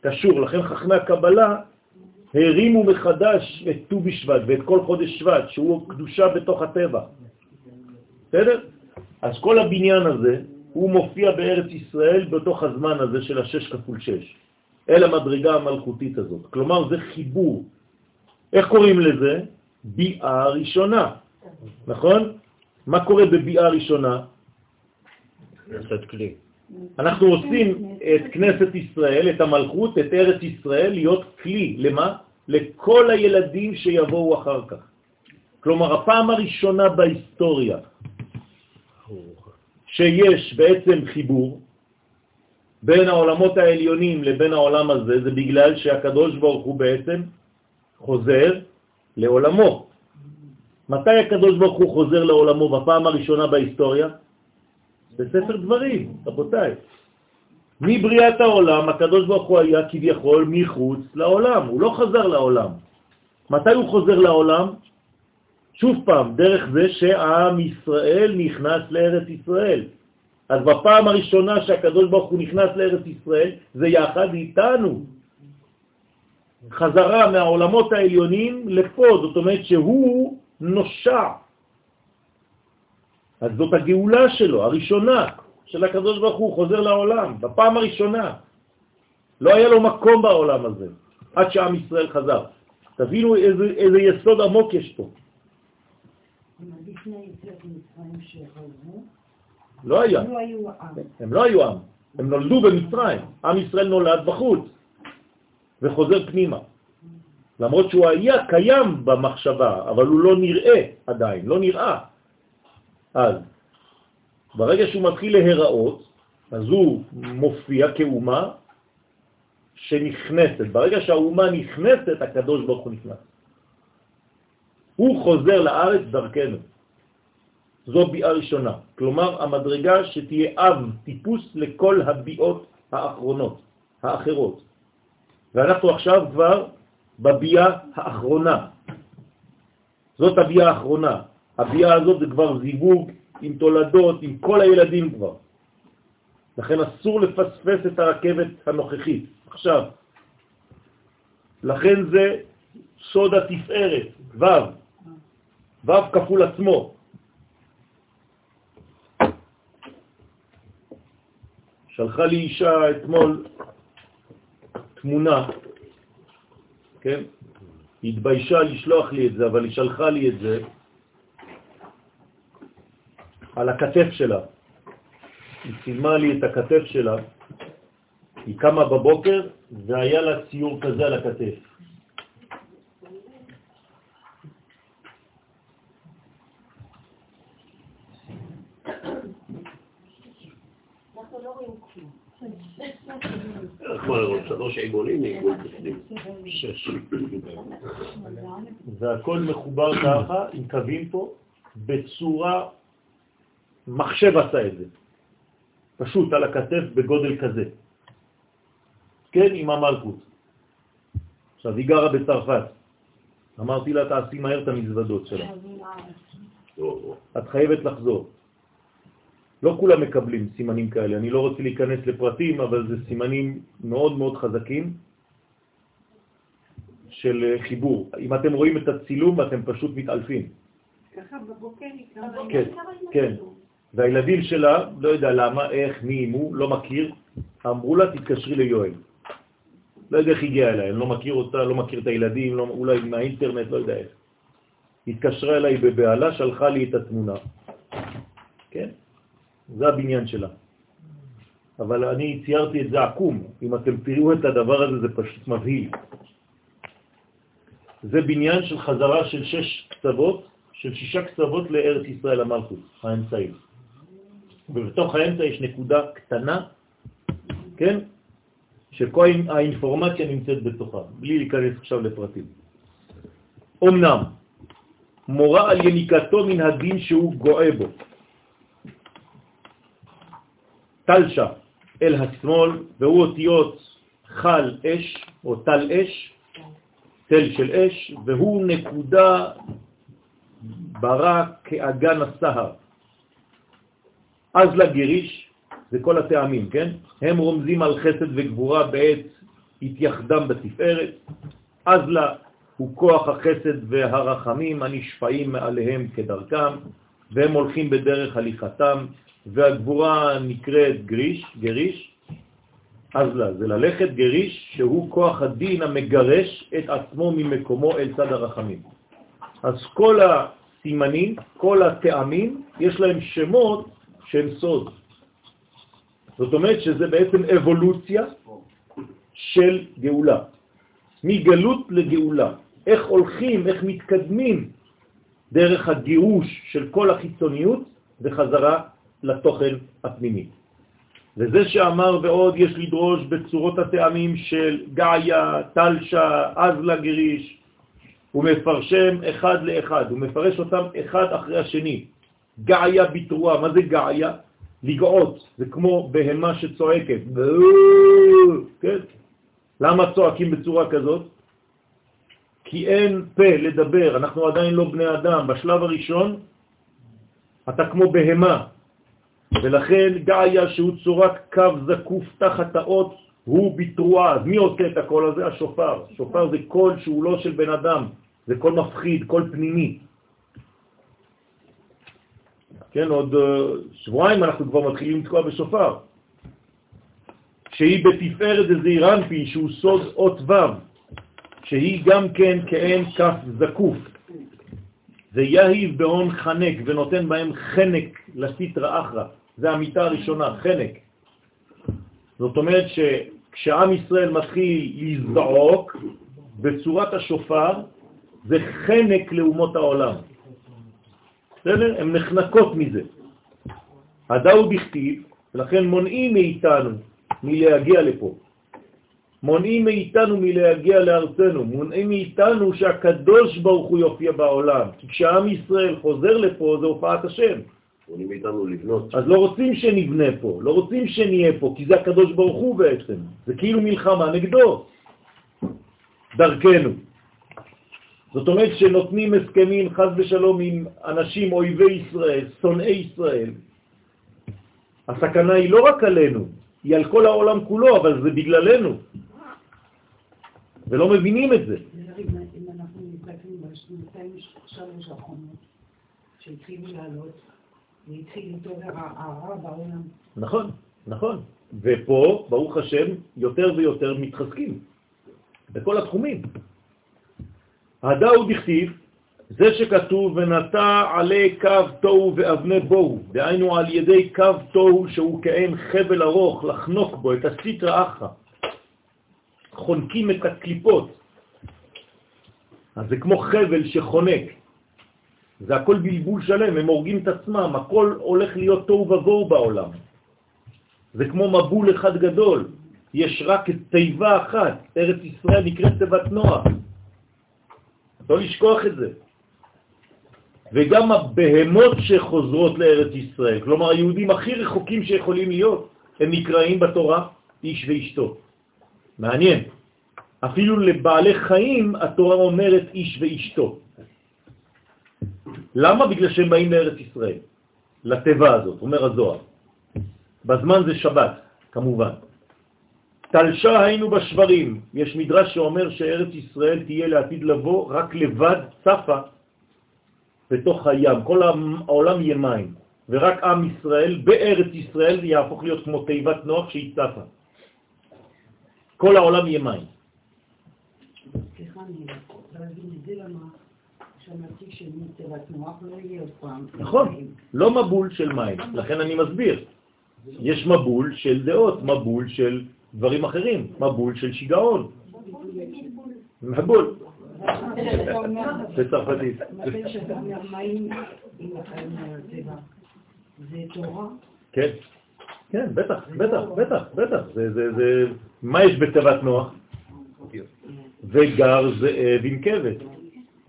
קשור. לכן חכמי הקבלה הרימו מחדש את ט"ו בשבט ואת כל חודש שבט, שהוא קדושה בתוך הטבע. בסדר? אז כל הבניין הזה, הוא מופיע בארץ ישראל בתוך הזמן הזה של השש כפול שש, אל המדרגה המלכותית הזאת. כלומר, זה חיבור. איך קוראים לזה? ביאה ראשונה, נכון? מה קורה בביאה ראשונה? כנסת כלי. אנחנו עושים את כנסת ישראל, את המלכות, את ארץ ישראל, להיות כלי. למה? לכל הילדים שיבואו אחר כך. כלומר, הפעם הראשונה בהיסטוריה שיש בעצם חיבור בין העולמות העליונים לבין העולם הזה, זה בגלל שהקדוש ברוך הוא בעצם חוזר לעולמו. מתי הקדוש ברוך הוא חוזר לעולמו בפעם הראשונה בהיסטוריה? בספר דברים, רבותיי. מבריאת העולם, הקדוש ברוך הוא היה כביכול מחוץ לעולם, הוא לא חזר לעולם. מתי הוא חוזר לעולם? שוב פעם, דרך זה שעם ישראל נכנס לארץ ישראל. אז בפעם הראשונה שהקדוש ברוך הוא נכנס לארץ ישראל, זה יחד איתנו. חזרה מהעולמות העליונים לפה, זאת אומרת שהוא נושע. אז זאת הגאולה שלו, הראשונה, של הקדוש ברוך הוא, חוזר לעולם, בפעם הראשונה. לא היה לו מקום בעולם הזה, עד שעם ישראל חזר. תבינו איזה, איזה יסוד עמוק יש פה. לא היה. הם לא היו עם. הם נולדו במצרים. עם ישראל נולד בחוץ וחוזר פנימה. למרות שהוא היה קיים במחשבה, אבל הוא לא נראה עדיין, לא נראה. אז ברגע שהוא מתחיל להיראות, אז הוא מופיע כאומה שנכנסת. ברגע שהאומה נכנסת, הקדוש ברוך הוא נכנס. הוא חוזר לארץ דרכנו. זו ביאה ראשונה. כלומר, המדרגה שתהיה אב, טיפוס לכל הביאות האחרונות, האחרות. ואנחנו עכשיו כבר בביאה האחרונה. זאת הביאה האחרונה. הביאה הזאת זה כבר זיווג עם תולדות, עם כל הילדים כבר. לכן אסור לפספס את הרכבת הנוכחית. עכשיו, לכן זה סוד התפארת, ו', ו' כפול עצמו. שלחה לי אישה אתמול תמונה, כן? היא התביישה לשלוח לי את זה, אבל היא שלחה לי את זה על הכתף שלה. היא צילמה לי את הכתף שלה, היא קמה בבוקר והיה לה ציור כזה על הכתף. אנחנו לא רואים כלום. כמו שלוש עיגולים, עיגול בפנים. שש. והכל מחובר ככה, עם קווים פה, בצורה, מחשב עשה את זה. פשוט על הכתף בגודל כזה. כן, עם המלכות. עכשיו, היא גרה בצרפת. אמרתי לה, תעשי מהר את המזוודות שלה. את חייבת לחזור. לא כולם מקבלים סימנים כאלה, אני לא רוצה להיכנס לפרטים, אבל זה סימנים מאוד מאוד חזקים של חיבור. אם אתם רואים את הצילום, אתם פשוט מתעלפים. ככה בבוקר נקרא. כן, כן. והילדים שלה, לא יודע למה, איך, מי, אם הוא, לא מכיר, אמרו לה, תתקשרי ליואל. לא יודע איך הגיע אליי, אני לא מכיר אותה, לא מכיר את הילדים, לא, אולי מהאינטרנט, לא יודע איך. התקשרה אליי בבעלה, שלחה לי את התמונה. כן? זה הבניין שלה. אבל אני ציירתי את זה עקום. אם אתם תראו את הדבר הזה, זה פשוט מבהיל. זה בניין של חזרה של שש קצוות, של שישה קצוות לארץ ישראל המלכות, האמצעית. ובתוך האמצע יש נקודה קטנה, כן? שכל האינפורמציה נמצאת בתוכה, בלי להיכנס עכשיו לפרטים. אמנם, מורה על יניקתו מן הדין שהוא גואה בו. תלשה אל השמאל, והוא אותיות חל אש, או תל אש, תל של אש, והוא נקודה ברא כאגן הסהר. אז לגריש, זה כל הטעמים, כן? הם רומזים על חסד וגבורה בעת התייחדם בתפארת. אז לה הוא כוח החסד והרחמים הנשפעים מעליהם כדרכם, והם הולכים בדרך הליכתם, והגבורה נקראת גריש, גריש, אז לה, זה ללכת גריש, שהוא כוח הדין המגרש את עצמו ממקומו אל צד הרחמים. אז כל הסימנים, כל הטעמים, יש להם שמות שהם סוד. זאת אומרת שזה בעצם אבולוציה של גאולה, מגלות לגאולה. איך הולכים, איך מתקדמים דרך הגירוש של כל החיצוניות וחזרה לתוכן הפנימי. וזה שאמר ועוד יש לדרוש בצורות הטעמים של גאיה, תלשה, אזלה גריש, הוא מפרשם אחד לאחד, הוא מפרש אותם אחד אחרי השני. גאיה בתרועה, מה זה גאיה? לגעות, זה כמו בהמה שצועקת. כן? למה צועקים בצורה כזאת? כי אין פה לדבר, אנחנו עדיין לא בני אדם. בשלב הראשון אתה כמו בהמה, ולכן געיה שהוא צורת קו זקוף תחת האות הוא בתרועה. אז מי עושה את הקול הזה? השופר. שופר זה קול שהוא לא של בן אדם, זה קול מפחיד, קול פנימי. כן, עוד אה, שבועיים אנחנו כבר מתחילים לתקוע בשופר. שהיא בתפארת דזעירנפי, שהוא סוד אות ו', שהיא גם כן כאין כף זקוף. זה יהיב בהון חנק ונותן בהם חנק לסיטרא אחרא. זה המיטה הראשונה, חנק. זאת אומרת שכשעם ישראל מתחיל לזעוק בצורת השופר, זה חנק לאומות העולם. בסדר? הן נחנקות מזה. הדאו דכתיב, ולכן מונעים מאיתנו מלהגיע לפה. מונעים מאיתנו מלהגיע לארצנו, מונעים מאיתנו שהקדוש ברוך הוא יופיע בעולם. כי כשעם ישראל חוזר לפה זה הופעת השם. מונעים מאיתנו לבנות. אז לא רוצים שנבנה פה, לא רוצים שנהיה פה, כי זה הקדוש ברוך הוא בעצם. זה כאילו מלחמה נגדו, דרכנו. זאת אומרת שנותנים הסכמים חז ושלום עם אנשים אויבי ישראל, שונאי ישראל. הסכנה היא לא רק עלינו, היא על כל העולם כולו, אבל זה בגללנו. ולא מבינים את זה. אם אנחנו מסתכלים בשנתיים שלוש האחרונות, שהתחילו לעלות, נכון, נכון. ופה, ברוך השם, יותר ויותר מתחזקים. בכל התחומים. הדאו דכתיב, זה שכתוב ונטע עלי קו תוהו ואבני בוהו, דהיינו על ידי קו תוהו שהוא כאין חבל ארוך לחנוק בו את הסיטרא אחרא. חונקים את הקליפות. אז זה כמו חבל שחונק. זה הכל בלבול שלם, הם הורגים את עצמם, הכל הולך להיות תוהו ובוהו בעולם. זה כמו מבול אחד גדול. יש רק תיבה אחת, ארץ ישראל נקראת תיבת נוח. לא לשכוח את זה. וגם הבהמות שחוזרות לארץ ישראל, כלומר היהודים הכי רחוקים שיכולים להיות, הם נקראים בתורה איש ואשתו. מעניין. אפילו לבעלי חיים התורה אומרת איש ואשתו. למה? בגלל שהם באים לארץ ישראל, לטבע הזאת, אומר הזוהר. בזמן זה שבת, כמובן. תלשה היינו בשברים. יש מדרש שאומר שארץ ישראל תהיה לעתיד לבוא רק לבד צפה בתוך הים. כל העולם יהיה מים, ורק עם ישראל בארץ ישראל יהפוך להיות כמו תיבת נוח שהיא צפה. כל העולם יהיה מים. סליחה, אני למה שמעתי שמתיבת נוח לא יהיה פעם. נכון, לא מבול של מים, לכן אני מסביר. יש מבול של דעות, מבול של דברים אחרים, מבול של שיגעון. מבול. בצרפתית. כן, כן, בטח, בטח, בטח, בטח. זה, זה, זה... מה יש בתיבת נוח? וגר זאב עם כבש,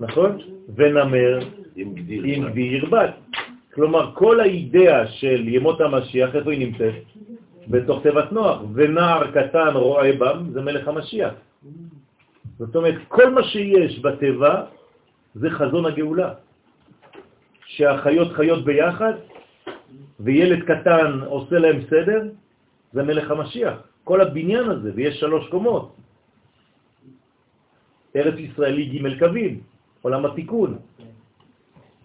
נכון? ונמר עם גדי ירבט. כלומר, כל האידאה של ימות המשיח, איפה היא נמצאת? בתוך תיבת נוח. ונער קטן רואה בם, זה מלך המשיח. זאת אומרת, כל מה שיש בטבע זה חזון הגאולה. שהחיות חיות ביחד, וילד קטן עושה להם סדר, זה מלך המשיח. כל הבניין הזה, ויש שלוש קומות. ארץ ישראלי ג' קווים, עולם התיקון.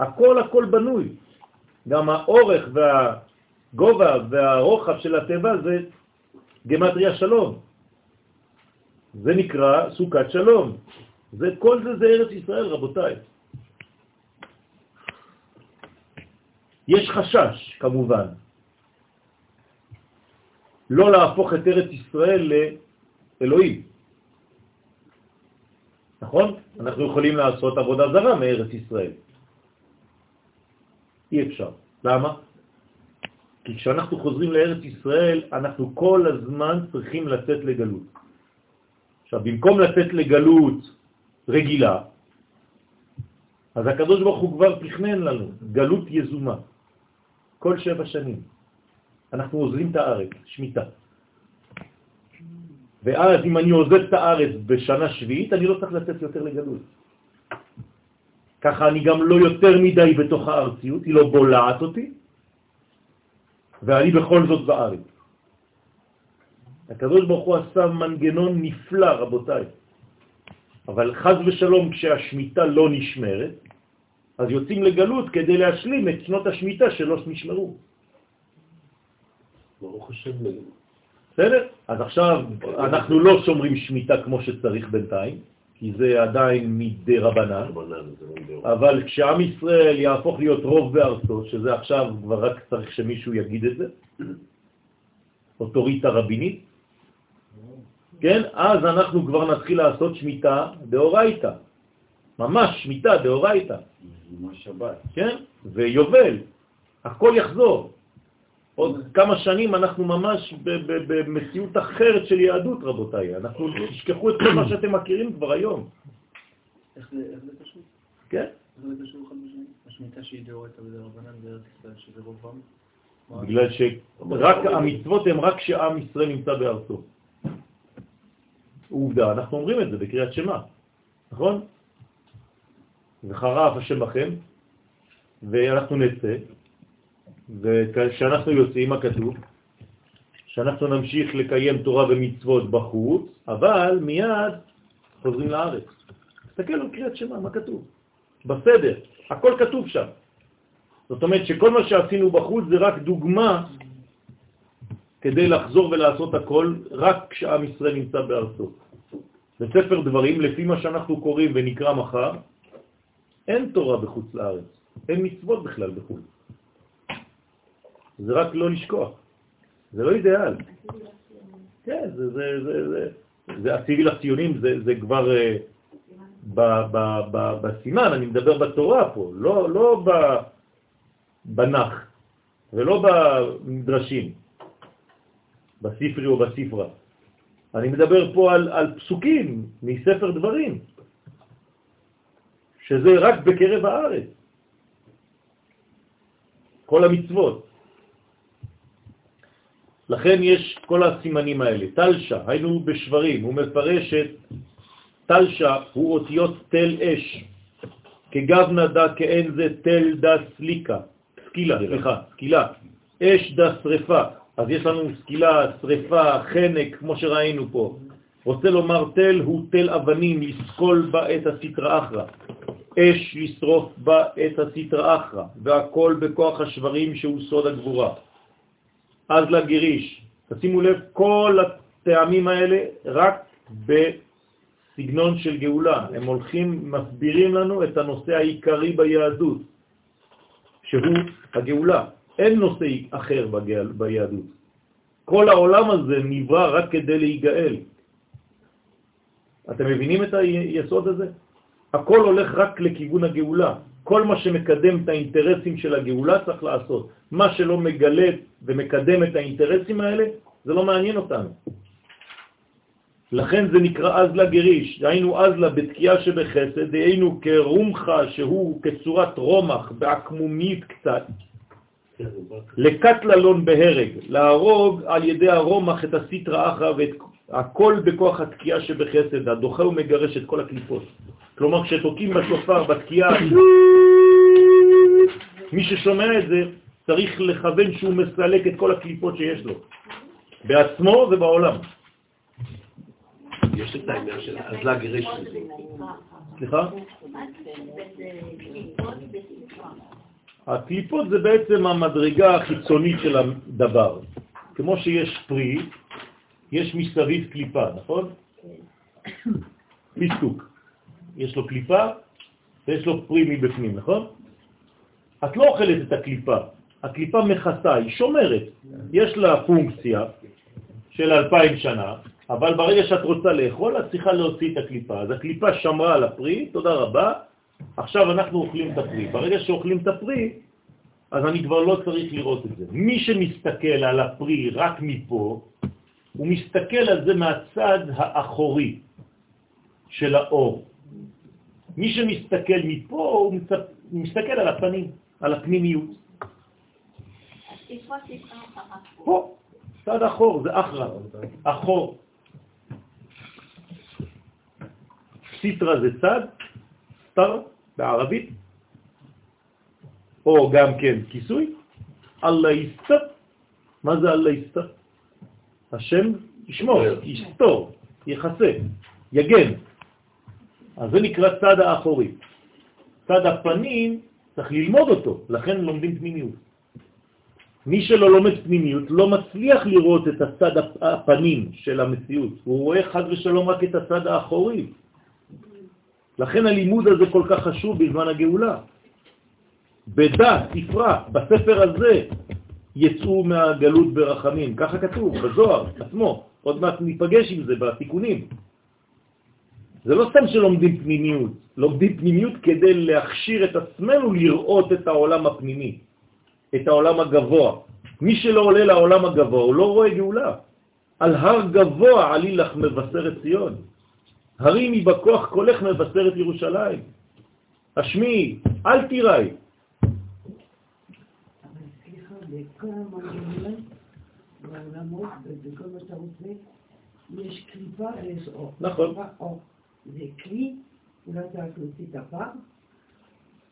הכל הכל בנוי. גם האורך והגובה והרוחב של הטבע זה גמטריה שלום. זה נקרא סוכת שלום. זה, כל זה זה ארץ ישראל, רבותיי. יש חשש, כמובן, לא להפוך את ארץ ישראל לאלוהים. נכון? אנחנו יכולים לעשות עבודה זרה מארץ ישראל. אי אפשר. למה? כי כשאנחנו חוזרים לארץ ישראל, אנחנו כל הזמן צריכים לצאת לגלות. עכשיו, במקום לצאת לגלות רגילה, אז הקדוש ברוך הוא כבר תכנן לנו גלות יזומה כל שבע שנים. אנחנו עוזבים את הארץ, שמיטה. ואז אם אני עוזב את הארץ בשנה שביעית, אני לא צריך לצאת יותר לגלות. ככה אני גם לא יותר מדי בתוך הארציות, היא לא בולעת אותי, ואני בכל זאת בארץ. הקדוש ברוך הוא עשה מנגנון נפלא, רבותיי. אבל חז ושלום, כשהשמיטה לא נשמרת, אז יוצאים לגלות כדי להשלים את שנות השמיטה שלא נשמרו. ברוך השם. בסדר? אז עכשיו אנחנו לא שומרים שמיטה כמו שצריך בינתיים, כי זה עדיין מדי רבנן, רבנן, לא מדבר. אבל כשעם ישראל יהפוך להיות רוב בארצו, שזה עכשיו כבר רק צריך שמישהו יגיד את זה, אוטוריטה רבינית, כן? אז אנחנו כבר נתחיל לעשות שמיטה דאורייתא, ממש שמיטה דאורייתא, ממש שבת. כן? ויובל, הכל יחזור. עוד כמה שנים אנחנו ממש במציאות אחרת של יהדות, רבותיי. אנחנו תשכחו את כל מה שאתם מכירים כבר היום, איך זה קשור? כן? איך זה קשור אחד בשני? השמיטה שהיא דאורייתא ודרבנן בארץ ישראל, שזה רובם? בגלל שרק המצוות הן רק כשעם ישראל נמצא בארצו. עובדה, אנחנו אומרים את זה בקריאת שמה, נכון? וחרף השם בכם, ואנחנו נצא, וכשאנחנו יוצאים, מה כתוב? שאנחנו נמשיך לקיים תורה ומצוות בחוץ, אבל מיד חוזרים לארץ. תסתכל על קריאת שמה, מה כתוב? בסדר, הכל כתוב שם. זאת אומרת שכל מה שעשינו בחוץ זה רק דוגמה כדי לחזור ולעשות הכל רק כשעם ישראל נמצא בארצו. בספר דברים, לפי מה שאנחנו קוראים ונקרא מחר, אין תורה בחוץ לארץ, אין מצוות בכלל בחוץ. זה רק לא לשכוח. זה לא אידיאל. כן, זה, זה, זה, זה, זה הציביל הציונים, זה, זה כבר אה, ב, ב, ב, בסימן, אני מדבר בתורה פה, לא, לא ב, בנח ולא במדרשים. בספרי או בספרה. אני מדבר פה על, על פסוקים מספר דברים, שזה רק בקרב הארץ. כל המצוות. לכן יש כל הסימנים האלה. תלשה, היינו בשברים, הוא מפרש את תלשה הוא אותיות תל אש, כגב דה כאין זה תל דה סליקה, סקילה, סליחה, סקילה, אש דה שריפה, אז יש לנו סקילה, שריפה, חנק, כמו שראינו פה. רוצה לומר תל הוא תל אבנים, לסקול בה את הסטרה אחרא. אש לשרוף בה את הסטרה אחרא, והכל בכוח השברים שהוא סוד הגבורה. אז לגיריש, תשימו לב, כל הטעמים האלה רק בסגנון של גאולה. הם הולכים, מסבירים לנו את הנושא העיקרי ביהדות, שהוא הגאולה. אין נושא אחר ביהדות. כל העולם הזה נברא רק כדי להיגאל. אתם מבינים את היסוד הזה? הכל הולך רק לכיוון הגאולה. כל מה שמקדם את האינטרסים של הגאולה צריך לעשות. מה שלא מגלה ומקדם את האינטרסים האלה, זה לא מעניין אותנו. לכן זה נקרא אזלה גריש, היינו אזלה בתקיעה שבחסד, היינו כרומחה שהוא כצורת רומח בעקמומית קצת, לקטללון בהרג, להרוג על ידי הרומח את הסיטרה אחרא ואת הכל בכוח התקיעה שבחסד, הדוחה ומגרש את כל הקליפות. כלומר, כשתוקים בשופר, בתקיעה, מי ששומע את זה צריך לכוון שהוא מסלק את כל הקליפות שיש לו, בעצמו ובעולם. יש את העניין של אזלה גרש. סליחה? הקליפות זה בעצם המדרגה החיצונית של הדבר. כמו שיש פרי, יש מסביב קליפה, נכון? פיסטוק. יש לו קליפה ויש לו פרי מבפנים, נכון? את לא אוכלת את הקליפה, הקליפה מכסה, היא שומרת. יש לה פונקציה של אלפיים שנה, אבל ברגע שאת רוצה לאכול, את צריכה להוציא את הקליפה. אז הקליפה שמרה על הפרי, תודה רבה, עכשיו אנחנו אוכלים את הפרי. ברגע שאוכלים את הפרי, אז אני כבר לא צריך לראות את זה. מי שמסתכל על הפרי רק מפה, הוא מסתכל על זה מהצד האחורי של האור. מי שמסתכל מפה, הוא מסתכל על הפנים, על הפנימיות. פה, צד אחור, זה אחרה, אחור. סיטרה זה צד, סטר בערבית, או גם כן כיסוי, אללה יסתר. מה זה אללה יסתר? השם ישמור, יסתור, יחסה, יגן. אז זה נקרא צד האחורי. צד הפנים, צריך ללמוד אותו, לכן לומדים פנימיות. מי שלא לומד פנימיות לא מצליח לראות את הצד הפנים של המציאות, הוא רואה חד ושלום רק את הצד האחורי. לכן הלימוד הזה כל כך חשוב בזמן הגאולה. בדעת, ספרה, בספר הזה, יצאו מהגלות ברחמים, ככה כתוב, בזוהר עצמו, עוד מעט ניפגש עם זה בתיקונים. זה לא סתם שלומדים פנימיות, לומדים פנימיות כדי להכשיר את עצמנו לראות את העולם הפנימי, את העולם הגבוה. מי שלא עולה לעולם הגבוה, הוא לא רואה גאולה. על הר גבוה עלי לך מבשרת ציון. הרימי בכוח קולך מבשרת ירושלים. השמי, אל תיראי. בכל המנגנון, בעולמות, בכל מה שאתה רוצה, יש קליפה ויש אור. נכון. זה כלי, אולי אתה רק להוציא הפער,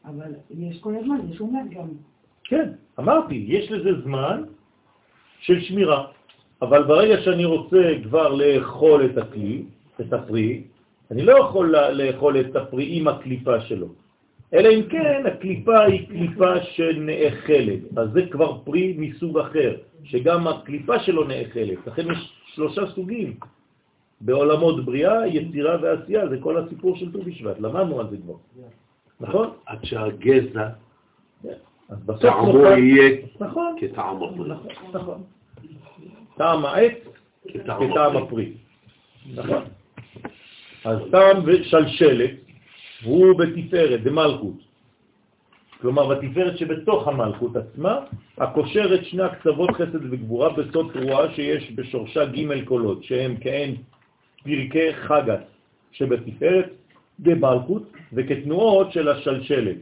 אבל יש כל הזמן, יש אומר גם. כן, אמרתי, יש לזה זמן של שמירה, אבל ברגע שאני רוצה כבר לאכול את הכלי, את הפרי, אני לא יכול לאכול את הפרי עם הקליפה שלו. אלא אם כן הקליפה היא קליפה שנאכלת, אז זה כבר פרי מסוג אחר, שגם הקליפה שלו נאכלת. לכן יש שלושה סוגים בעולמות בריאה, יצירה ועשייה, זה כל הסיפור של ט"ו בשבט, למדנו על זה כבר, נכון? עד שהגזע, אז בסוף טעמו יהיה נכון, כטעם הפרי. נכון, נכון. טעם העץ כטעם הפרי, נכון. אז טעם ושלשלת הוא בתפארת, במלכות. כלומר בתפארת שבתוך המלכות עצמה, הקושר את שני הקצוות חסד וגבורה בסוד תרועה שיש בשורשה ג' קולות, שהם כעין פרקי חגת שבתפארת במלכות וכתנועות של השלשלת.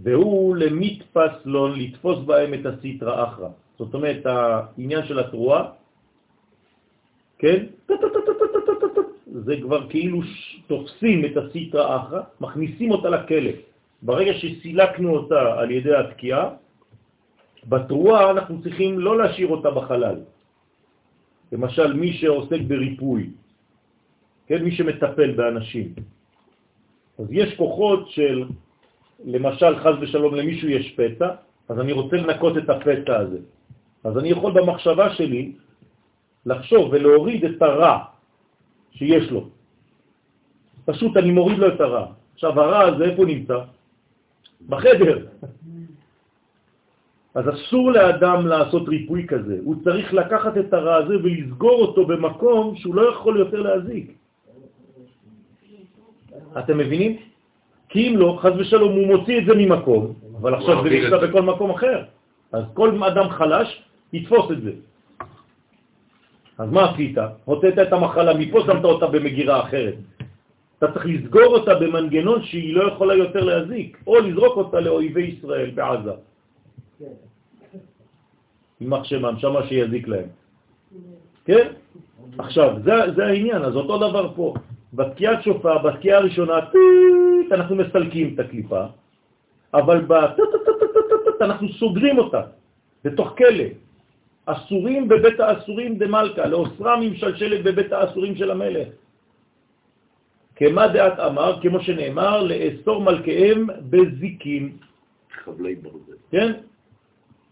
והוא למתפס לו לתפוס בהם את הסיטרה אחרא. זאת אומרת, העניין של התרועה, כן? זה כבר כאילו תופסים את הסיטרה אחרא, מכניסים אותה לכלא. ברגע שסילקנו אותה על ידי התקיעה, בתרועה אנחנו צריכים לא להשאיר אותה בחלל. למשל, מי שעוסק בריפוי, כן, מי שמטפל באנשים. אז יש כוחות של, למשל, חז ושלום, למישהו יש פצע, אז אני רוצה לנקות את הפצע הזה. אז אני יכול במחשבה שלי לחשוב ולהוריד את הרע שיש לו. פשוט אני מוריד לו את הרע. עכשיו, הרע הזה איפה נמצא? בחדר. אז אסור לאדם לעשות ריפוי כזה, הוא צריך לקחת את הרע הזה ולסגור אותו במקום שהוא לא יכול יותר להזיק. אתם מבינים? כי אם לא, חז ושלום, הוא מוציא את זה ממקום, אבל עכשיו זה נמצא בכל מקום אחר. אז כל אדם חלש יתפוס את זה. אז מה עשית? הוצאת את המחלה מפה, שמת אותה במגירה אחרת. אתה צריך לסגור אותה במנגנון שהיא לא יכולה יותר להזיק, או לזרוק אותה לאויבי ישראל בעזה. יימח שמם, שמה שיזיק להם. כן? עכשיו, זה, זה העניין, אז אותו דבר פה. בתקיעת שופר, בתקיעה הראשונה, אנחנו מסלקים את הקליפה, אבל אנחנו סוגרים אותה בתוך כלא. אסורים בבית האסורים דמלכה, לאוסרם עם שלשלת בבית האסורים של המלך. כמה דעת אמר, כמו שנאמר, לאסור מלכיהם בזיקים. חבלי ברזל. כן?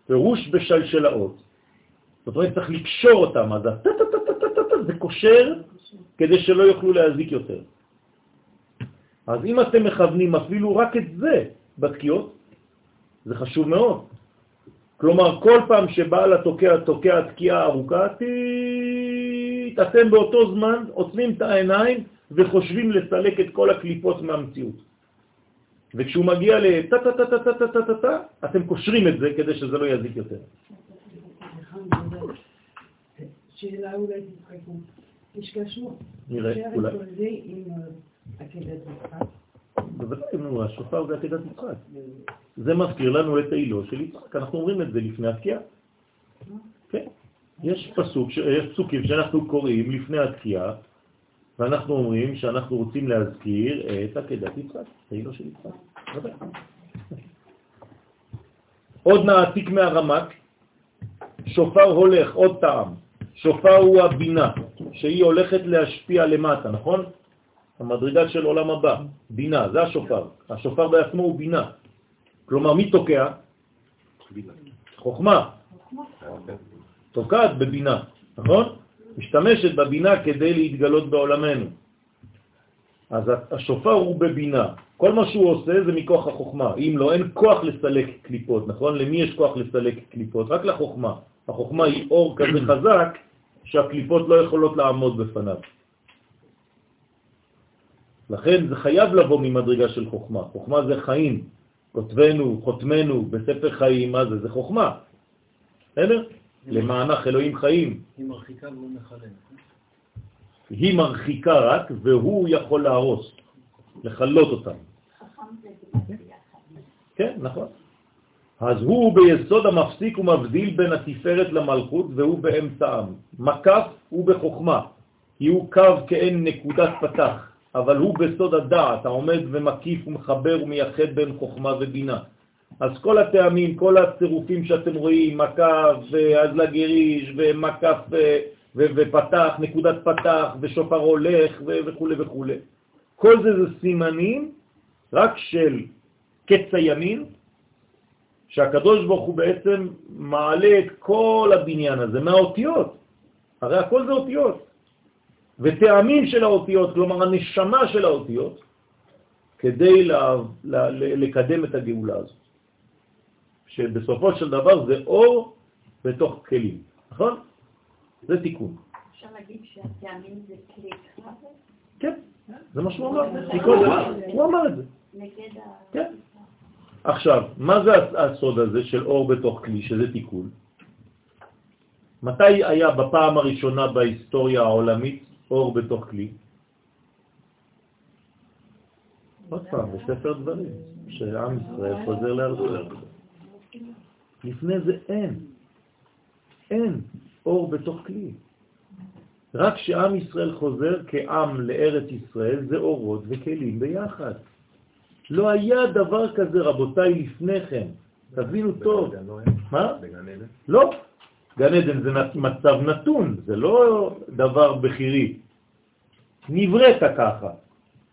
פירוש בשלשלאות. זאת אומרת, צריך לקשור אותם, אז זה קושר כדי שלא יוכלו להזיק יותר. אז אם אתם מכוונים אפילו רק את זה בתקיעות, זה חשוב מאוד. כלומר, כל פעם שבעל התוקע תוקע תקיעה ארוכה, אתם באותו זמן עוצמים את העיניים וחושבים לסלק את כל הקליפות מהמציאות. וכשהוא מגיע לטה-טה-טה-טה-טה-טה-טה, אתם קושרים את זה כדי שזה לא יזיק יותר. שאלה אולי תצחקו. יש קשור. נראה, אולי. יצחק. בוודאי, נו, השופר זה עקדת יצחק. זה מזכיר לנו את העילו של יצחק, אנחנו אומרים את זה לפני התקיעה. כן. יש פסוק, יש פסוקים שאנחנו קוראים לפני התקיעה, ואנחנו אומרים שאנחנו רוצים להזכיר את עקדת יצחק, העילו של יצחק. עוד נעתיק מהרמק, שופר הולך, עוד טעם. שופר הוא הבינה, שהיא הולכת להשפיע למטה, נכון? המדרגה של עולם הבא, בינה, זה השופר. השופר בעצמו הוא בינה. כלומר, מי תוקע? חוכמה. תוקעת בבינה, נכון? משתמשת בבינה כדי להתגלות בעולמנו. אז השופר הוא בבינה. כל מה שהוא עושה זה מכוח החוכמה. אם לא, אין כוח לסלק קליפות, נכון? למי יש כוח לסלק קליפות? רק לחוכמה. החוכמה היא אור כזה חזק שהקליפות לא יכולות לעמוד בפניו. לכן זה חייב לבוא ממדרגה של חוכמה. חוכמה זה חיים. כותבנו, חותמנו, בספר חיים, מה זה? זה חוכמה. בסדר? למענך אלוהים חיים. היא מרחיקה והוא מחלם. היא מרחיקה רק, והוא יכול להרוס, לחלות אותה. כן, נכון. אז הוא ביסוד המפסיק ומבדיל בין התפארת למלכות והוא באמצעם. מקף הוא בחוכמה, כי הוא קו כאין נקודת פתח, אבל הוא בסוד הדעת העומד ומקיף ומחבר ומייחד בין חוכמה ובינה. אז כל הטעמים, כל הצירופים שאתם רואים, מקף ואזלה גריש ומקף ופתח, נקודת פתח ושופר הולך וכו' וכו'. כל זה זה סימנים רק של קץ הימין, שהקדוש ברוך הוא בעצם מעלה את כל הבניין הזה מהאותיות. הרי הכל זה אותיות. וטעמים של האותיות, כלומר הנשמה של האותיות, כדי לה, לה, לקדם את הגאולה הזאת. שבסופו של דבר זה אור בתוך כלים, נכון? זה תיקון. אפשר להגיד שהטעמים זה כלי אחד? כן, זה מה שהוא אמר. הוא אמר את זה. נגד ה... כן. עכשיו, מה זה הסוד הזה של אור בתוך כלי, שזה תיקון? מתי היה בפעם הראשונה בהיסטוריה העולמית אור בתוך כלי? עוד פעם, בספר דברים, שעם ישראל חוזר לארצות. לפני זה אין. אין אור בתוך כלי. רק כשעם ישראל חוזר כעם לארץ ישראל זה אורות וכלים ביחד. לא היה דבר כזה, רבותיי, לפני כן. תבינו טוב. מה? בגן עדן? לא. גן עדן זה מצב נתון, זה לא דבר בחירי. נבראת ככה.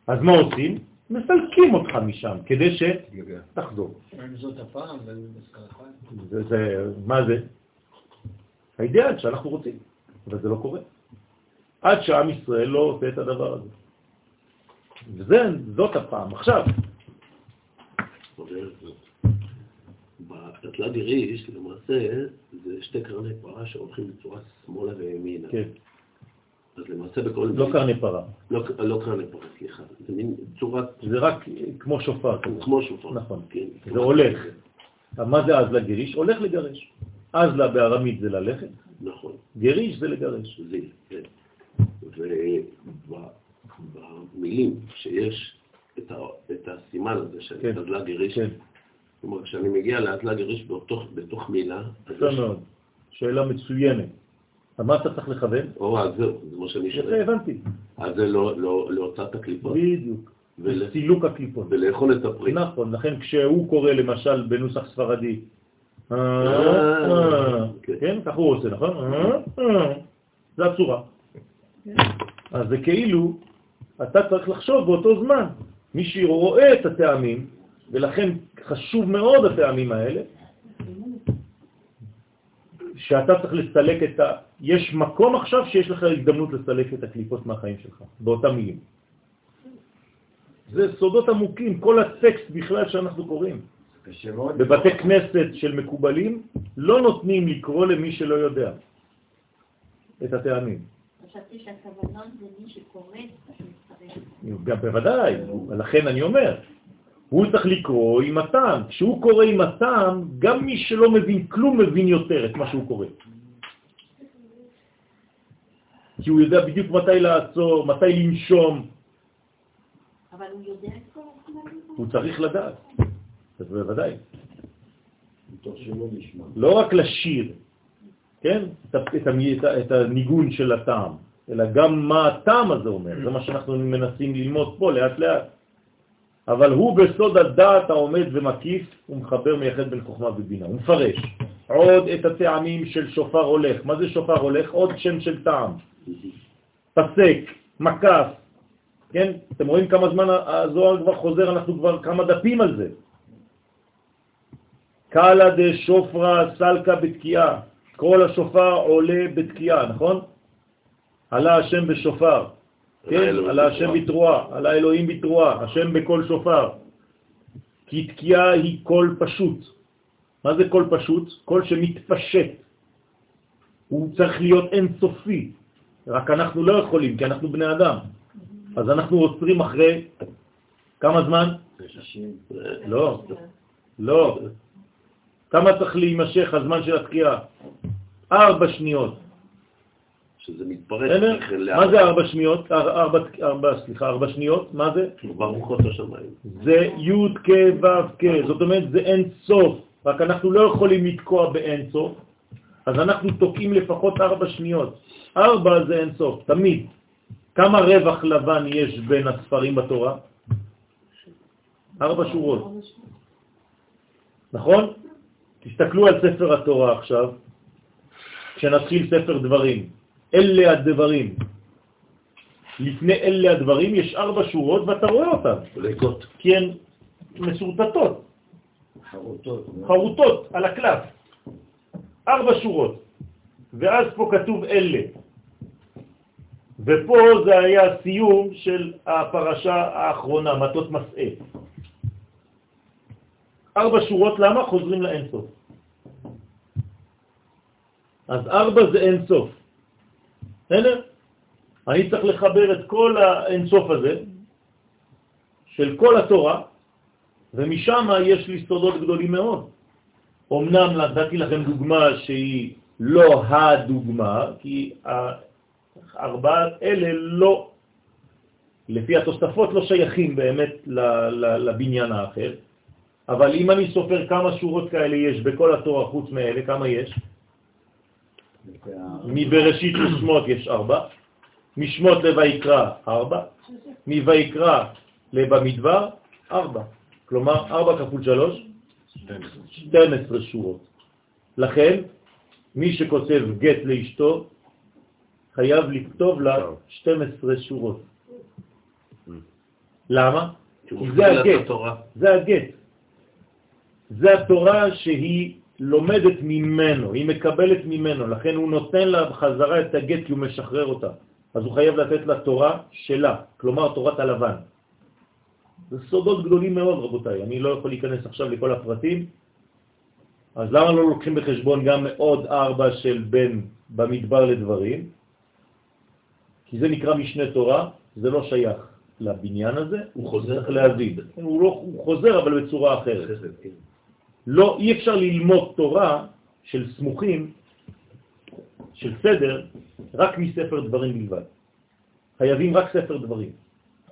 אז מה עושים? מסלקים אותך משם, כדי שתחזור. זאת הפעם, זה. זה, מה זה? האידאל שאנחנו רוצים, אבל זה לא קורה. עד שעם ישראל לא עושה את הדבר הזה. וזה, זאת הפעם. עכשיו, בתלת יריש, למעשה, זה שתי קרני פרה שהולכים בצורה שמאלה וימינה. כן, אז למעשה בכל... לא קרני פרה, לא, לא קרני פרה, סליחה. זה מין צורת... זה רק כמו שופר כזה. כמו שופר. נכון. כן. זה הולך. מה זה אז לגריש? הולך לגרש. אז לה בארמית זה ללכת, נכון. גריש זה לגרש. זיל, כן. ובמילים שיש את, ה, את הסימן הזה של כן. גריש, כן, כלומר, כשאני מגיע לאטלה גריש בתוך, בתוך מילה, יפה יש... מאוד. שאלה מצוינת. אז מה אתה צריך לכוון? או, אז זהו, זה מה שאני יפה, שואל. הבנתי. אז זה לא, לא, להוצאת הקליפות בדיוק. ול- סילוק הקליפות. ולאכול את הפרי. נכון, לכן כשהוא קורא למשל בנוסח ספרדי, אה, אה, אה. כן, ככה הוא עושה, נכון? אה, זה הצורה. אז זה כאילו, אתה צריך לחשוב באותו זמן. מי שרואה את הטעמים, ולכן חשוב מאוד הטעמים האלה, שאתה צריך לסלק את ה... יש מקום עכשיו שיש לך הזדמנות לסלק את הקליפות מהחיים שלך, באותם מילים. זה סודות עמוקים, כל הטקסט בכלל שאנחנו קוראים. בבתי כנסת של מקובלים לא נותנים לקרוא למי שלא יודע את הטעמים. חשבתי שהכוונות זה מי שקורא. גם בוודאי, לכן אני אומר, הוא צריך לקרוא עם הטעם. כשהוא קורא עם הטעם, גם מי שלא מבין כלום מבין יותר את מה שהוא קורא. כי הוא יודע בדיוק מתי לעצור, מתי לנשום, אבל הוא יודע את כל הכוונות? הוא צריך לדעת. אז בוודאי. לא רק לשיר, כן? את הניגון של הטעם, אלא גם מה הטעם הזה אומר. זה מה שאנחנו מנסים ללמוד פה לאט לאט. אבל הוא בסוד הדעת העומד ומקיף ומחבר מייחד בין חוכמה ובינה. הוא מפרש עוד את הטעמים של שופר הולך. מה זה שופר הולך? עוד שם של טעם. פסק, מקף, כן? אתם רואים כמה זמן הזוהר כבר חוזר, אנחנו כבר כמה דפים על זה. קלא דשופרא סלקא בתקיעה. כל השופר עולה בתקיעה, נכון? עלה השם בשופר. כן, עלה השם בתרועה. בתרועה, עלה אלוהים בתרועה, השם בקול שופר. כי תקיעה היא קול פשוט. מה זה קול פשוט? קול שמתפשט. הוא צריך להיות אינסופי. רק אנחנו לא יכולים, כי אנחנו בני אדם. אז אנחנו עוצרים אחרי כמה זמן? שישים. לא, לא. כמה צריך להימשך הזמן של התקיעה? ארבע שניות. שזה מתפרץ. לכן מה. זה ארבע שניות? אר- ארבע, ארבע, סליחה, ארבע שניות, מה זה? ברוכות השמיים. זה י' כ' ו' כ', זאת אומרת זה אין סוף, רק אנחנו לא יכולים לתקוע באין סוף, אז אנחנו תוקעים לפחות ארבע שניות. ארבע זה אין סוף, תמיד. כמה רווח לבן יש בין הספרים בתורה? ארבע שורות, נכון? תסתכלו על ספר התורה עכשיו, כשנתחיל ספר דברים. אלה הדברים. לפני אלה הדברים יש ארבע שורות ואתה רואה אותן. ריקות. כי הן מסורטטות, חרוטות. חרוטות על הקלף. ארבע שורות. ואז פה כתוב אלה. ופה זה היה הסיום של הפרשה האחרונה, מטות מסעה. ארבע שורות, למה? חוזרים לאינסוף. אז ארבע זה אינסוף. בסדר? אני צריך לחבר את כל האינסוף הזה, של כל התורה, ומשם יש לי סודות גדולים מאוד. אמנם נתתי לכם דוגמה שהיא לא הדוגמה, כי ארבעת אלה לא, לפי התוספות לא שייכים באמת לבניין האחר, אבל אם אני סופר כמה שורות כאלה יש בכל התורה חוץ מאלה, כמה יש? מבראשית ושמות יש ארבע, משמות לויקרא ארבע, מויקרא לבמדבר ארבע. כלומר, ארבע כפול שלוש, 12 שורות. לכן, מי שכותב גט לאשתו, חייב לכתוב לה 12 שורות. למה? כי זה הגט, זה הגט. זה התורה שהיא לומדת ממנו, היא מקבלת ממנו, לכן הוא נותן לה בחזרה את הגט כי הוא משחרר אותה. אז הוא חייב לתת לה תורה שלה, כלומר תורת הלבן. זה סודות גדולים מאוד, רבותיי. אני לא יכול להיכנס עכשיו לכל הפרטים, אז למה לא לוקחים בחשבון גם עוד ארבע של בן במדבר לדברים? כי זה נקרא משנה תורה, זה לא שייך לבניין הזה, הוא חוזר להבין. הוא, לא, הוא חוזר אבל בצורה אחרת. לא, אי אפשר ללמוד תורה של סמוכים, של סדר, רק מספר דברים בלבד. חייבים רק ספר דברים.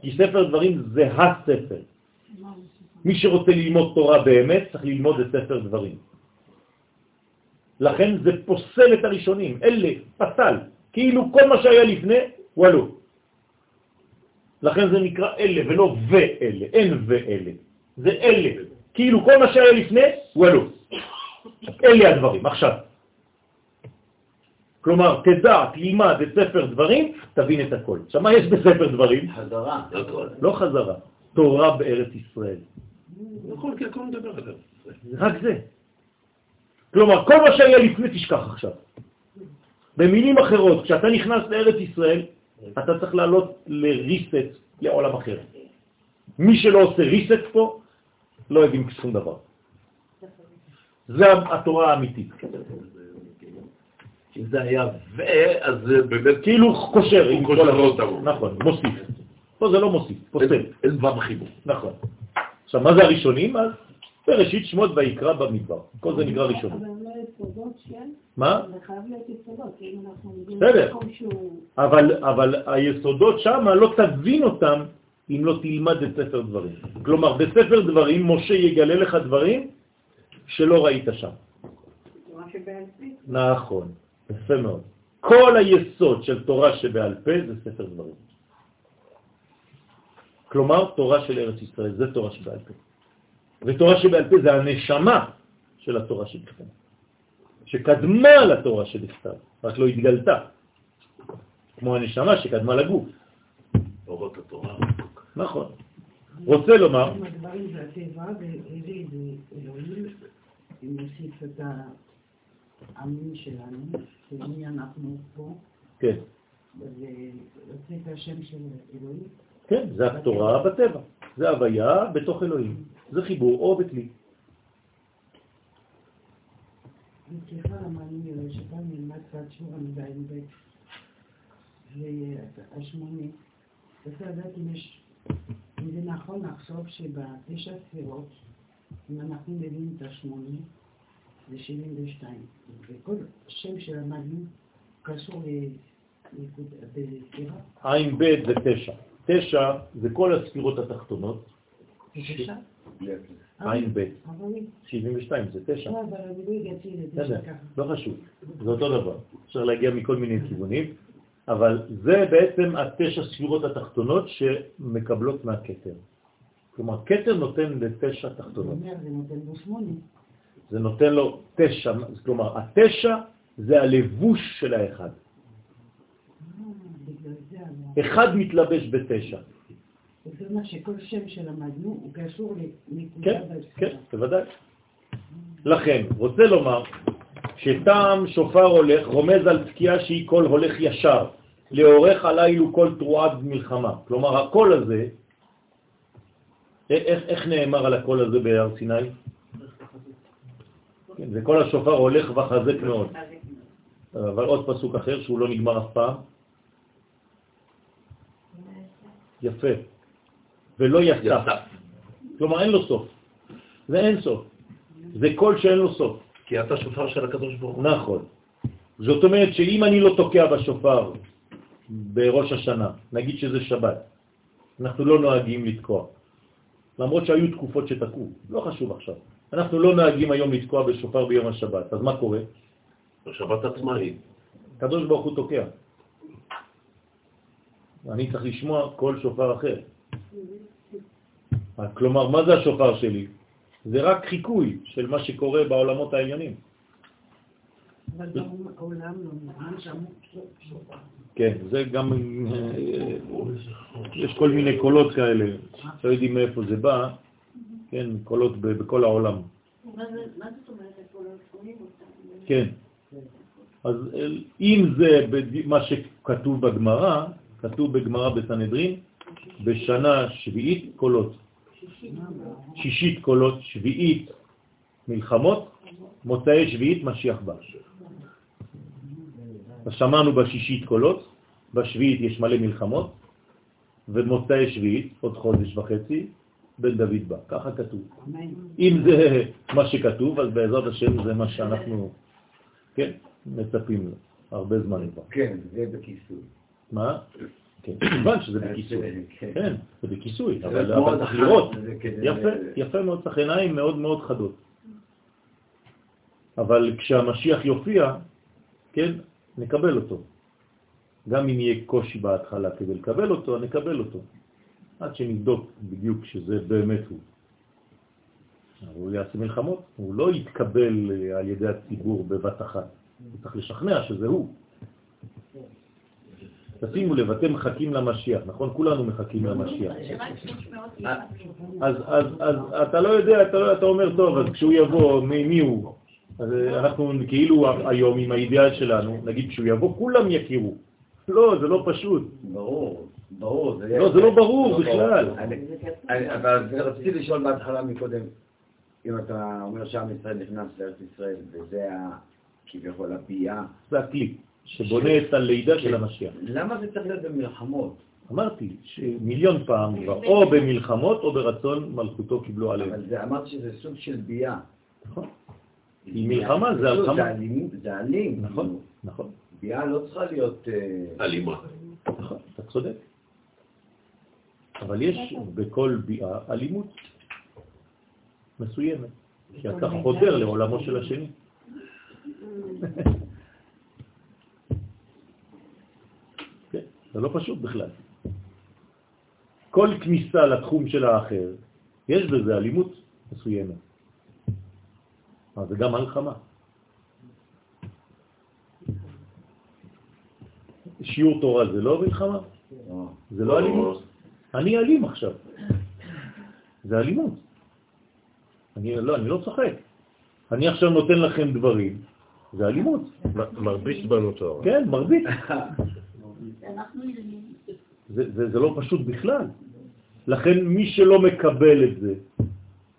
כי ספר דברים זה הספר. מי שרוצה ללמוד תורה באמת צריך ללמוד את ספר דברים. לכן זה פוסל את הראשונים, אלה, פסל, כאילו כל מה שהיה לפני, וואלו. לכן זה נקרא אלה ולא ואלה, אין ואלה, זה אלה, כאילו כל מה שהיה לפני, וואלו. אלה הדברים, עכשיו. כלומר, תדע, תלמד את ספר דברים, תבין את הכל. עכשיו, מה יש בספר דברים? חזרה. לא חזרה, תורה בארץ ישראל. נכון, כי הכל מדבר על זה. רק זה. כלומר, כל מה שהיה לפני תשכח עכשיו. במילים אחרות, כשאתה נכנס לארץ ישראל, אתה צריך לעלות לריסט לעולם אחר. מי שלא עושה ריסט פה, לא הבין שום דבר. זה התורה האמיתית. אם זה היה ו, אז זה באמת... כאילו קושר. הוא כל קושר ה- אותנו. נכון, מוסיף. פה זה לא מוסיף, פוסל. אין- ו' חיבור. נכון. עכשיו, מה זה הראשונים? אז בראשית שמות ויקרא במדבר. כל זה נקרא ראשונים. אבל לא יסודות של... מה? זה חייב להיות יסודות, כי אם אנחנו בסדר. אבל היסודות שם לא תבין אותם אם לא תלמד את ספר דברים. כלומר, בספר דברים משה יגלה לך דברים שלא ראית שם. נכון, יפה מאוד. כל היסוד של תורה שבעל פה זה ספר דברים. כלומר, תורה של ארץ ישראל, זה תורה שבעל פה. ותורה שבעל פה זה הנשמה של התורה שבכתב, שקדמה לתורה שבכתב, רק לא התגלתה, כמו הנשמה שקדמה לגוף. אורות התורה. נכון. רוצה לומר, אם הדברים זה הטבע, זה אלוהים, אם נוסיף את העמים שלנו, של מי אנחנו פה, כן, ויוצא את השם של אלוהים. כן, זה התורה בטבע, זה הוויה בתוך אלוהים, זה חיבור או בכלי. סליחה, אני שפעם נלמד קצת שיעור עמידה עם בית, והשמונה, לדעת אם יש, זה נכון לחשוב שבתשע ספירות, אם אנחנו מבינים את השמונה, זה 72, וכל שם שלמדנו קשור לנקודה, בספירה, עין ב' זה תשע. תשע זה כל הספירות התחתונות, תשע? הכלי. עין ב', אבל אני, 72 זה תשע. לא, אבל אני לא הגעתי לתשע בסדר, ככה. לא חשוב, זה אותו דבר. אפשר להגיע מכל מיני כיוונים, אבל זה בעצם התשע ספירות התחתונות שמקבלות מהכתר. כלומר, כתר נותן לתשע תחתונות. זה נותן שמונה. זה נותן לו תשע, כלומר, התשע זה הלבוש של האחד. אחד מתלבש בתשע. זה אומר שכל שם שלמדנו הוא קשור לנקודה כן. כן, בוודאי. לכן, רוצה לומר שטעם שופר הולך רומז על תקיעה שהיא קול הולך ישר, לאורך הליל הוא קול תרועת מלחמה. כלומר, הקול הזה, איך, איך נאמר על הקול הזה בהר סיני? כן, זה קול השופר הולך וחזק מאוד. אבל עוד פסוק אחר שהוא לא נגמר אף פעם. יפה. ולא. יסף. כלומר, אין לו סוף. זה אין סוף. זה קול שאין לו סוף. כי אתה שופר של הקדוש ברוך הוא. נכון. זאת אומרת שאם אני לא תוקע בשופר בראש השנה, נגיד שזה שבת, אנחנו לא נוהגים לתקוע. למרות שהיו תקופות שתקעו, לא חשוב עכשיו. אנחנו לא נוהגים היום לתקוע בשופר ביום השבת, אז מה קורה? בשבת עצמה היא. הקדוש ברוך הוא תוקע. אני צריך לשמוע כל שופר אחר. כלומר, מה זה השופר שלי? זה רק חיקוי של מה שקורה בעולמות העליונים. אבל לא שם. כן, זה גם, אה, יש כל מיני קולות כאלה, לא יודעים מאיפה זה בא, כן, קולות בכל העולם. מה זה- מה זאת אומרת? כן. אז אל- אם זה מה שכתוב בגמרא, כתוב בגמרא בסנהדרין, בשנה שביעית קולות. שישית קולות, שביעית מלחמות, מוצאי שביעית משיח בא. אז שמענו בשישית קולות, בשביעית יש מלא מלחמות, ומוצאי שביעית, עוד חודש וחצי, בן דוד בא. ככה כתוב. אמן. אם זה מה שכתוב, אז בעזרת השם זה מה שאנחנו, כן, מצפים לו. הרבה זמן כבר. כן, זה בכיסוי. מה? כן, כמובן שזה בכיסוי. כן. כן, זה בכיסוי, אבל צריך לראות. יפה, יפה מאוד, צריך עיניים מאוד מאוד חדות. אבל כשהמשיח יופיע, כן, נקבל אותו. גם אם יהיה קושי בהתחלה כדי לקבל אותו, נקבל אותו. עד שנבדוק בדיוק שזה באמת הוא. הוא יעשה מלחמות, הוא לא יתקבל אה, על ידי הציבור בבת אחת. הוא צריך לשכנע שזה הוא. תשימו לב, אתם מחכים למשיח, נכון? כולנו מחכים למשיח. שרק 300 אז, אז, אז אתה לא יודע, אתה, לא, אתה אומר, טוב, אז כשהוא יבוא, מי, הוא? אז אה, אנחנו כאילו היום עם האידיאל שלנו, נגיד כשהוא יבוא, כולם יכירו. לא, זה לא פשוט. ברור, ברור. לא, זה לא ברור בכלל. אני- אני- אבל רציתי לשאול בהתחלה מקודם, אם אתה אומר שעם ישראל נכנס לארץ ישראל, וזה כביכול הביאה, זה הכלי שבונה את הלידה של המשיח. למה זה צריך להיות במלחמות? אמרתי שמיליון פעם כבר, או במלחמות או ברצון מלכותו קיבלו עליהם. אבל זה אמרת שזה סוג של ביאה. נכון, מלחמה זה פשוט, הלחמה. זה אלים. נכון, נכון, ביאה לא צריכה להיות... אה, אלימה. נכון, אתה צודק. אבל יש בכל ביאה אלימות מסוימת, כי אתה חודר לעולמו של השני. כן, זה לא פשוט בכלל. כל כניסה לתחום של האחר, יש בזה אלימות מסוימת. אז זה גם מלחמה. שיעור תורה זה לא מלחמה? זה לא אלימות? אני אלים עכשיו. זה אלימות. אני לא, אני לא צוחק. אני עכשיו נותן לכם דברים, זה אלימות. מרביץ בנו תואר. כן, מרבית. זה, זה, זה לא פשוט בכלל. לכן מי שלא מקבל את זה,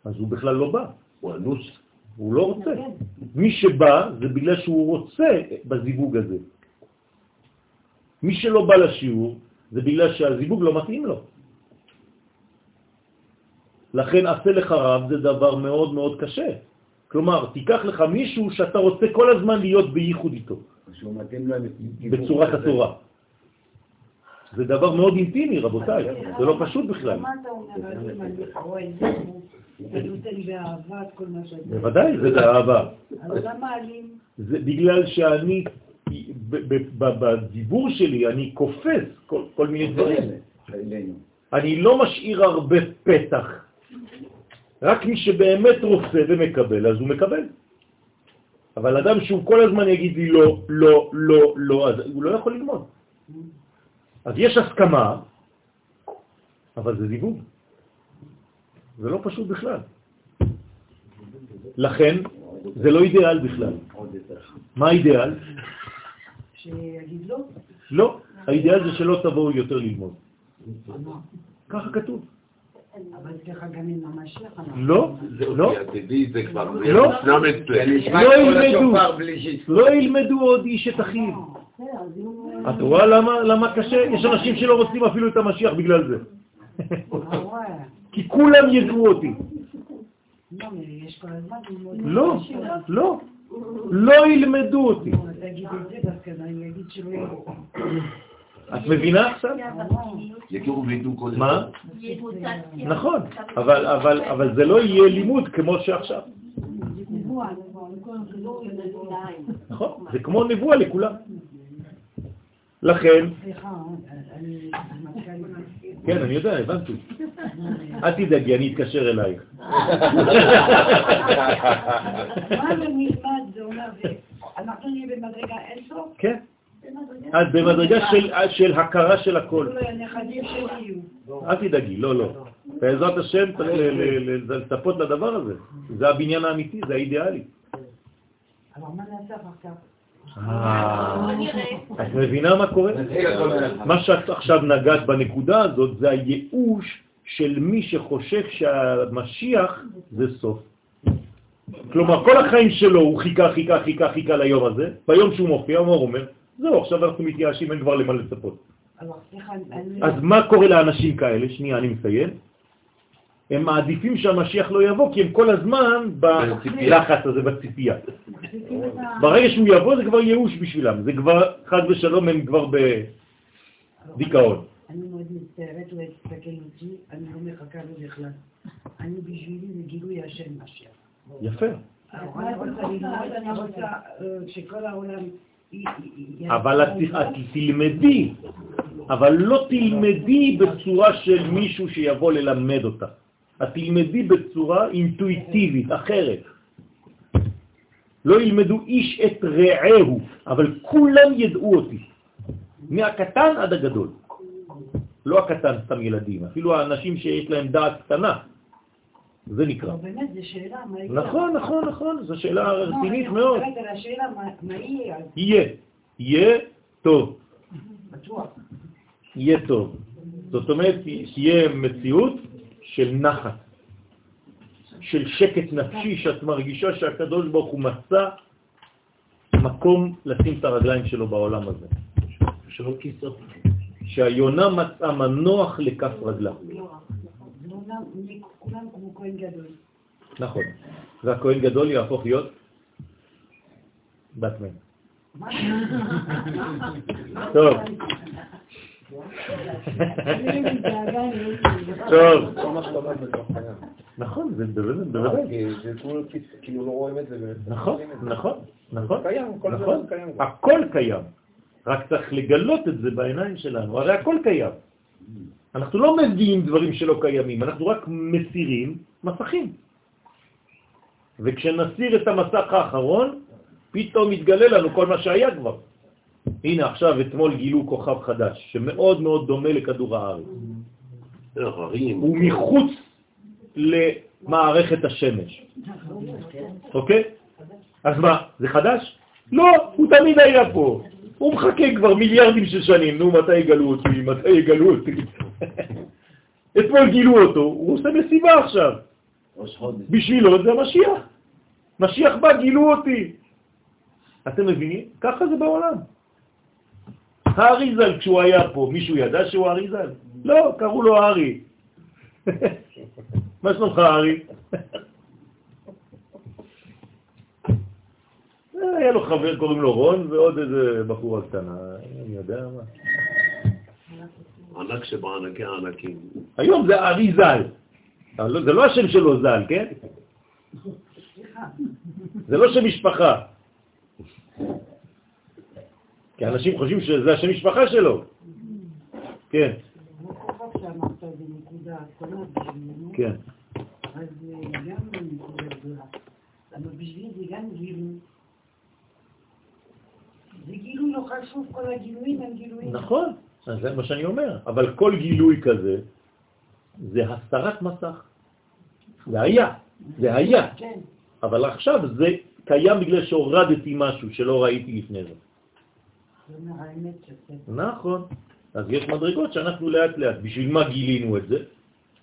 אז הוא בכלל לא בא. הוא אנוס. הוא לא רוצה. מי שבא זה בגלל שהוא רוצה בזיווג הזה. מי שלא בא לשיעור זה בגלל שהזיווג לא מתאים לו. לכן עשה לך רב זה דבר מאוד מאוד קשה. כלומר, תיקח לך מישהו שאתה רוצה כל הזמן להיות בייחוד איתו, בצורת התורה. זה דבר מאוד אינטימי, רבותיי, זה לא פשוט בכלל. מה אתה אומר? בוודאי, זה באהבה. אז למה אלים? זה בגלל שאני, בדיבור שלי, אני קופץ כל, מיני דברים. אני לא משאיר הרבה פתח. רק מי שבאמת רוצה ומקבל, אז הוא מקבל. אבל אדם שהוא כל הזמן יגיד לי לא, לא, לא, לא, אז הוא לא יכול ללמוד. אז יש הסכמה, אבל זה זיווג. זה לא פשוט בכלל. לכן, זה לא אידיאל בכלל. מה האידיאל? שיגיד לא? לא. האידיאל זה שלא תבואו יותר ללמוד. ככה כתוב. אבל ככה גם עם המשיח. לא, לא. לא. לא. לא ילמדו עוד איש את אחיו. את רואה למה, למה קשה? יש אנשים שלא רוצים אפילו את המשיח בגלל זה. כי כולם ידעו אותי. לא. לא, לא. ילמדו אותי. את מבינה עכשיו? יכירו וידעו כל מה? נכון, אבל, אבל, אבל זה לא יהיה לימוד כמו שעכשיו. נכון, זה כמו נבואה לכולם. לכן, סליחה, אני מזכ"לית. כן, אני יודע, הבנתי. אל תדאגי, אני אתקשר אלייך. מה נלמד, זה אומר, אנחנו נהיה במדרגה אין סוף? כן, את במדרגה של, של הכרה של הכל. יהיו. אל תדאגי, לא, לא. בעזרת השם צריך לצפות לדבר הזה. זה הבניין האמיתי, זה האידיאלי. אבל מה נעשה אחר כך? אה, את מבינה מה קורה? מה שאת עכשיו נגעת בנקודה הזאת זה הייאוש של מי שחושב שהמשיח זה סוף. כלומר, כל החיים שלו הוא חיכה, חיכה, חיכה, חיכה ליום הזה, ביום שהוא מופיע, הוא אומר? זהו, עכשיו אנחנו מתייאשים, אין כבר למה לצפות. אז מה קורה לאנשים כאלה? שנייה, אני מסיים. הם מעדיפים שהמשיח לא יבוא, כי הם כל הזמן בלחץ הזה, בציפייה. ברגע שהוא יבוא זה כבר ייאוש בשבילם, זה כבר, חד ושלום, הם כבר בדיכאון. אני מאוד מצטערת להסתכל אותי, אני לא מחכה לו בכלל. אני בשבילי זה גילוי השם משיח. יפה. אני רוצה רוצה אה, שכל העולם... אבל את תלמדי, אבל לא תלמדי בצורה של מישהו שיבוא ללמד אותה. את תלמדי בצורה אינטואיטיבית, אחרת. לא ילמדו איש את רעהו, אבל כולם ידעו אותי. מהקטן עד הגדול. לא הקטן סתם ילדים, אפילו האנשים שיש להם דעת קטנה. זה נקרא. לא, באמת, זו שאלה, מה יהיה? נכון, נכון, נכון, זו שאלה לא, רצינית מאוד. על השאלה, מה- יהיה, יהיה, יהיה טוב, בטוח. יהיה טוב. זאת אומרת, תהיה מציאות של נחת, של שקט נפשי, שאת מרגישה שהקדוש ברוך הוא מצא מקום לשים את הרגליים שלו בעולם הזה. שהיונה מצאה מנוח לכף רגלה. נכון. והכהן גדול יהפוך להיות בת. מה? טוב. טוב. נכון, זה בוודאי. כולו כאילו לא רואים את זה. באמת. נכון, נכון, נכון. קיים, כל נכון. הכל קיים. רק צריך לגלות את זה בעיניים שלנו. הרי הכל קיים. אנחנו לא מביאים דברים שלא קיימים, אנחנו רק מסירים מסכים. וכשנסיר את המסך האחרון, פתאום מתגלה לנו כל מה שהיה כבר. הנה עכשיו אתמול גילו כוכב חדש, שמאוד מאוד דומה לכדור הארץ. הוא מחוץ למערכת השמש. אוקיי? אז מה, זה חדש? לא, הוא תמיד היה פה. הוא מחכה כבר מיליארדים של שנים, נו, מתי יגלו אותי? מתי יגלו אותי? אתמול גילו אותו, הוא עושה מסיבה עכשיו. בשבילו זה משיח. משיח בא, גילו אותי. אתם מבינים? ככה זה בעולם. האריזל, כשהוא היה פה, מישהו ידע שהוא האריזל? לא, קראו לו הארי. מה שלומך, הארי? היה לו חבר, קוראים לו רון, ועוד איזה בחורה קטנה, אני יודע מה. ענק שבענקי הענקים. היום זה הארי ז"ל. אבל לא- זה לא השם שלו ז"ל, כן? זה לא שם משפחה. כי אנשים חושבים שזה השם משפחה שלו. כן, כן. אז זה גם נקודה גדולה. אבל בשבילי זה גם גילוי. זה גילוי לא חשוב, כל הגילויים הם גילויים. נכון, אז זה מה שאני אומר. אבל כל גילוי כזה, זה הסתרת מסך. זה היה, זה היה. כן. אבל עכשיו זה קיים בגלל שהורדתי משהו שלא ראיתי לפני זה. זה אומר האמת שזה. נכון. אז יש מדרגות שאנחנו לאט לאט, בשביל מה גילינו את זה?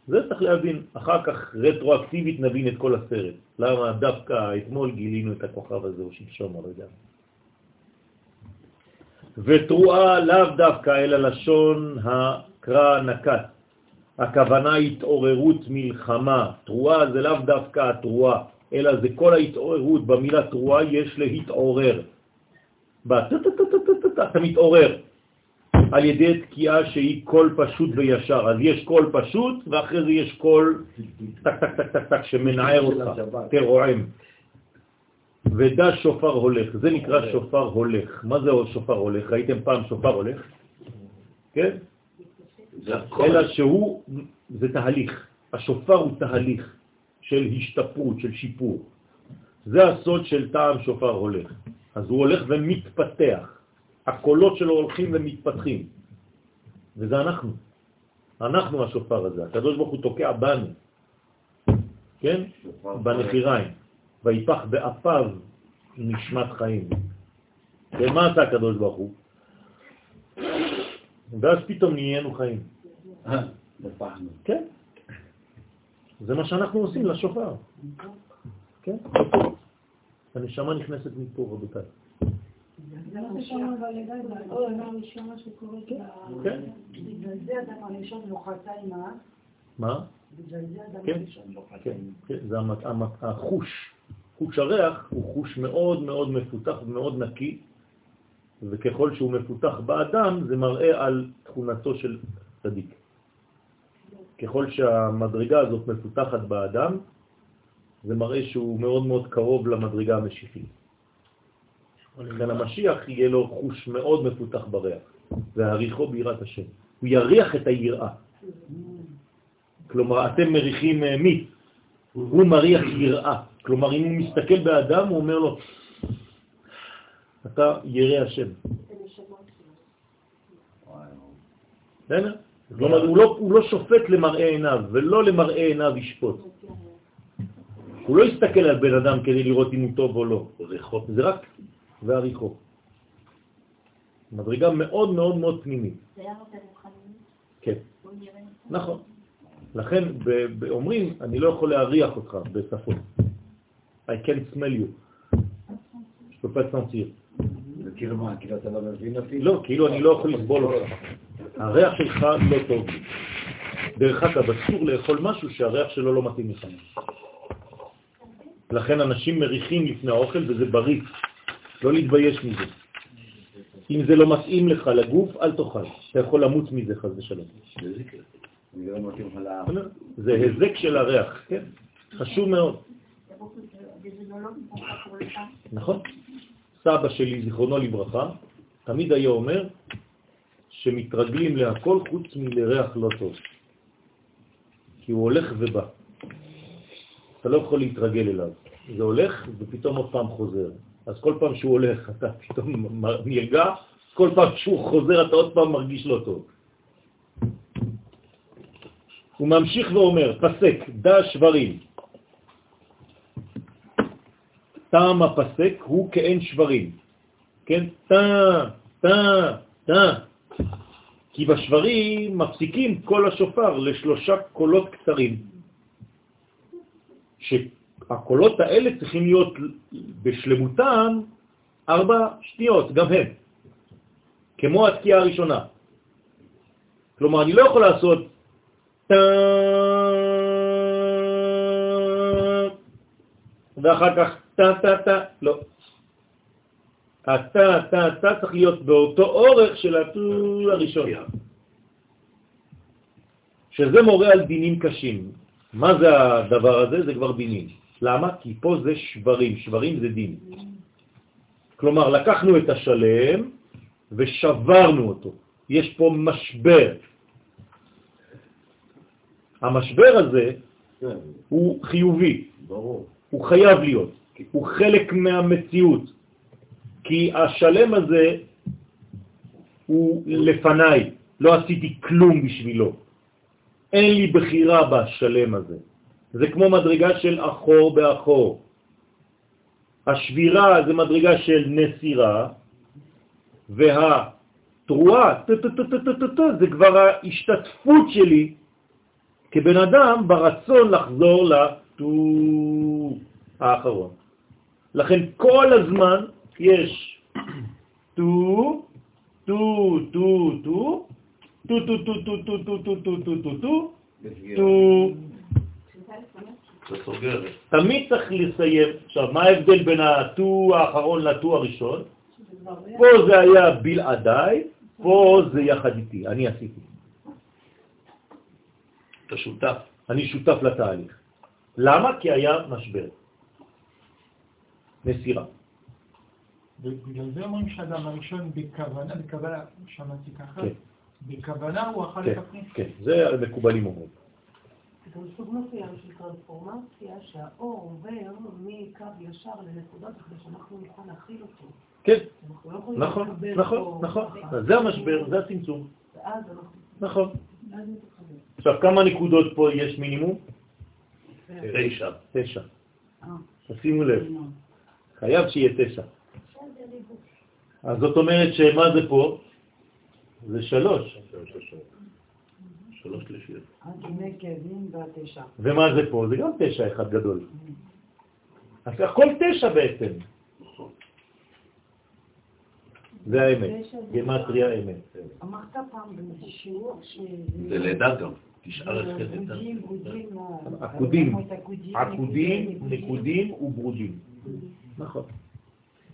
זה צריך להבין. אחר כך רטרואקטיבית נבין את כל הסרט. למה דווקא אתמול גילינו את הכוכב הזה, או שלשום, לא יודע. ותרועה לאו דווקא, אלא לשון הקרא נקט. הכוונה התעוררות מלחמה. תרועה זה לאו דווקא התרועה, אלא זה כל ההתעוררות. במילה תרועה יש להתעורר. אתה מתעורר על ידי תקיעה שהיא קול פשוט וישר. אז יש קול פשוט, ואחרי זה יש קול טק טק טק טק טק שמנער אותך, תרועה. ודע שופר הולך, זה נקרא שופר הולך. מה זה שופר הולך? ראיתם פעם שופר הולך? כן? אלא שהוא, זה תהליך. השופר הוא תהליך של השתפרות, של שיפור. זה הסוד של טעם שופר הולך. אז הוא הולך ומתפתח. הקולות שלו הולכים ומתפתחים. וזה אנחנו. אנחנו השופר הזה. הקדוש ברוך הוא תוקע בנו. כן? בנחיריים. ויפח באפיו נשמת חיים. ומה עשה הקדוש ברוך הוא? ואז פתאום נהיינו חיים. כן. זה מה שאנחנו עושים לשופר. כן? הנשמה נכנסת מפה, רבותיי. מה? כן, כן, כן, זה החוש. חוש הריח הוא חוש מאוד מאוד מפותח ומאוד נקי, וככל שהוא מפותח באדם זה מראה על תכונתו של צדיק. ככל שהמדרגה הזאת מפותחת באדם, זה מראה שהוא מאוד מאוד קרוב למדרגה המשיחית. לכן המשיח יהיה לו חוש מאוד מפותח בריח, והריחו ביראת השם. הוא יריח את היראה. כלומר, אתם מריחים אה, מי? הוא מריח יראה. כלומר, אם הוא מסתכל באדם, הוא אומר לו, אתה ירא השם. כלומר, הוא לא, הוא לא שופט למראה עיניו, ולא למראה עיניו ישפוט. הוא לא יסתכל על בן אדם כדי לראות אם הוא טוב או לא. זה רק ועריכו. מדרגה מאוד מאוד מאוד פנימית. זה היה נותן רוחניות, כן, נכון. לכן אומרים, אני לא יכול להריח אותך בשפות. I can't smell you. Je peux pas sentir. כאילו מה, כאילו אתה לא מבין אותי? לא, כאילו אני לא יכול לסבול אותך. הריח שלך לא טוב. דרך אגב, אסור לאכול משהו שהריח שלו לא מתאים לך. לכן אנשים מריחים לפני האוכל וזה בריא. לא להתבייש מזה. אם זה לא מתאים לך לגוף, אל תאכל. אתה יכול למות מזה חס ושלום. זה היזק של הריח, כן? חשוב מאוד. נכון? סבא שלי, זיכרונו לברכה, תמיד היה אומר שמתרגלים להכל חוץ מלריח לא טוב. כי הוא הולך ובא. אתה לא יכול להתרגל אליו. זה הולך ופתאום עוד פעם חוזר. אז כל פעם שהוא הולך אתה פתאום נרגע, כל פעם שהוא חוזר אתה עוד פעם מרגיש לא טוב. הוא ממשיך ואומר, פסק, דע שברים. טעם הפסק הוא כאין שברים. כן? טע, טע, טע. כי בשברים מפסיקים כל השופר לשלושה קולות קצרים. שהקולות האלה צריכים להיות בשלמותם ארבע שניות, גם הם. כמו התקיעה הראשונה. כלומר, אני לא יכול לעשות ואחר כך טה טה טה, לא. הטה טה טה צריך להיות באותו אורך של הטו הראשון, שזה מורה על דינים קשים. מה זה הדבר הזה? זה כבר דינים. למה? כי פה זה שברים, שברים זה דין. כלומר, לקחנו את השלם ושברנו אותו. יש פה משבר. המשבר הזה כן, הוא חיובי, ברור. הוא חייב להיות, הוא חלק מהמציאות, כי השלם הזה הוא לפניי, לא עשיתי כלום בשבילו. אין לי בחירה בשלם הזה. זה כמו מדרגה של אחור באחור. השבירה זה מדרגה של נסירה, והתרועה, זה כבר ההשתתפות שלי כבן אדם ברצון לחזור לטו האחרון. לכן כל הזמן יש טו, טו, טו, טו, טו, טו, טו, טו, טו, טו, טו, טו, טו, טו, טו. תמיד צריך לסיים. עכשיו, מה ההבדל בין הטו האחרון לטו הראשון? פה זה היה בלעדיי, פה זה יחד איתי, אני עשיתי. אתה שותף. אני שותף לתהליך. למה? כי היה משבר. מסירה. ובגלל זה אומרים שאדם הראשון בכוונה, בכוונה, שמעתי ככה, כן. בכוונה הוא אכל כן, את הפנים. כן, זה המקובלים אומרים. זה גם סוג מסוים של טרנספורמציה, שהאור עובר מקו ישר לנקודות כדי שאנחנו נוכל להכיל אותו. כן, לא נכון, נכון, נכון. זה המשבר, זה הצמצום. נכון. עכשיו, כמה נקודות פה יש מינימום? תשע. תשע. אה, תשימו לב. חייב שיהיה תשע. אז זאת אומרת שמה זה פה? זה שלוש. שלוש שלישיות. ומה זה פה? זה גם תשע אחד גדול. אז הכל תשע בעצם. זה האמת, גמטריה אמת. אמרת פעם באיזה שיעור ש... זה לידה גם. עקודים, עקודים, אה, את עקודים, עקודים, נקודים וברודים. נכון.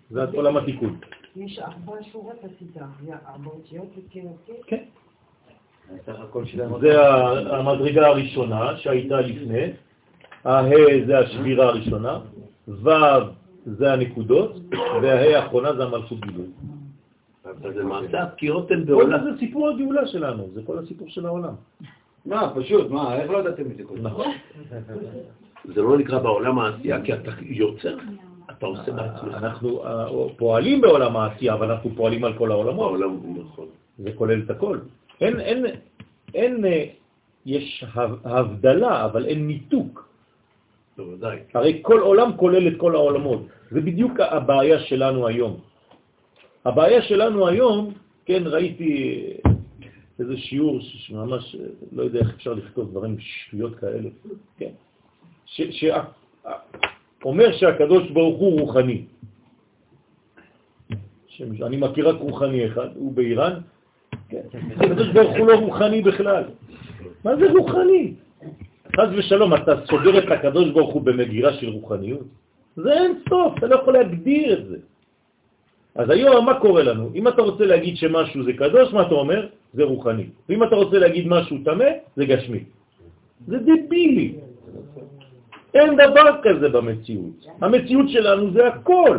זה עולם התיקון. יש ארבע שורות עשית, ארבע אותיות וכאותי. כן. זה המדרגה הראשונה שהייתה לפני, הה זה השבירה הראשונה, ו' זה הנקודות, והה האחרונה זה המלכות גילוי. זה מעשה הפקיעות הן כל בעולם. זה סיפור הגאולה שלנו, זה כל הסיפור של העולם. מה, פשוט, מה, איך לא ידעתם את זה קודם? נכון. זה לא נקרא בעולם העשייה, כי אתה יוצר, אתה עושה בעצמך. אנחנו פועלים בעולם העשייה, אבל אנחנו פועלים על כל העולמות. נכון. זה כולל את הכל. אין, אין, אין, אה, יש הב- הבדלה, אבל אין ניתוק. בוודאי. הרי כל עולם כולל את כל העולמות. זה בדיוק הבעיה שלנו היום. הבעיה שלנו היום, כן, ראיתי איזה שיעור שממש, אה, לא יודע איך אפשר לכתוב דברים שטויות כאלה, כן, ש- ש- אומר שהקדוש ברוך הוא רוחני. שם- אני מכיר רק רוחני אחד, הוא באיראן, הקדוש ברוך הוא לא רוחני בכלל. מה זה רוחני? חז ושלום, אתה סוגר את הקדוש ברוך הוא במגירה של רוחניות? זה אין סוף, אתה לא יכול להגדיר את זה. אז היום מה קורה לנו? אם אתה רוצה להגיד שמשהו זה קדוש, מה אתה אומר? זה רוחני. ואם אתה רוצה להגיד משהו טמא, זה גשמי. זה דבילי. אין דבר כזה במציאות. המציאות שלנו זה הכל.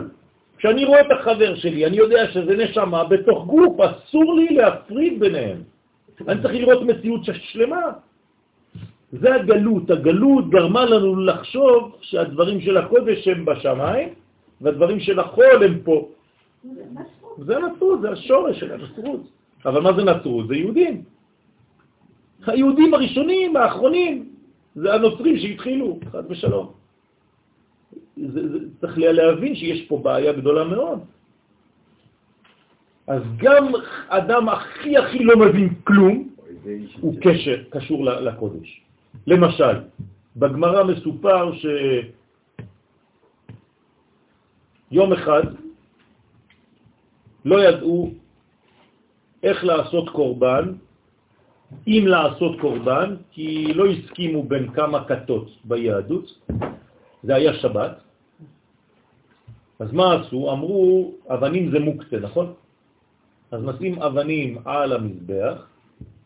כשאני רואה את החבר שלי, אני יודע שזה נשמה בתוך גוף, אסור לי להפריד ביניהם. אני צריך לראות מציאות שלמה. זה הגלות. הגלות גרמה לנו לחשוב שהדברים של הקודש הם בשמיים, והדברים של החול הם פה. זה נצרות, זה השורש של הנצרות. אבל מה זה נצרות? זה יהודים. היהודים הראשונים, האחרונים, זה הנוצרים שהתחילו, חד ושלום. זה, זה, צריך להבין שיש פה בעיה גדולה מאוד. אז גם אדם הכי הכי לא מבין כלום, הוא קשר, קשור לקודש. למשל, בגמרא מסופר שיום אחד לא ידעו איך לעשות קורבן, אם לעשות קורבן, כי לא הסכימו בין כמה כתות ביהדות, זה היה שבת. אז מה עשו? אמרו, אבנים זה מוקצה, נכון? אז נשים אבנים על המזבח,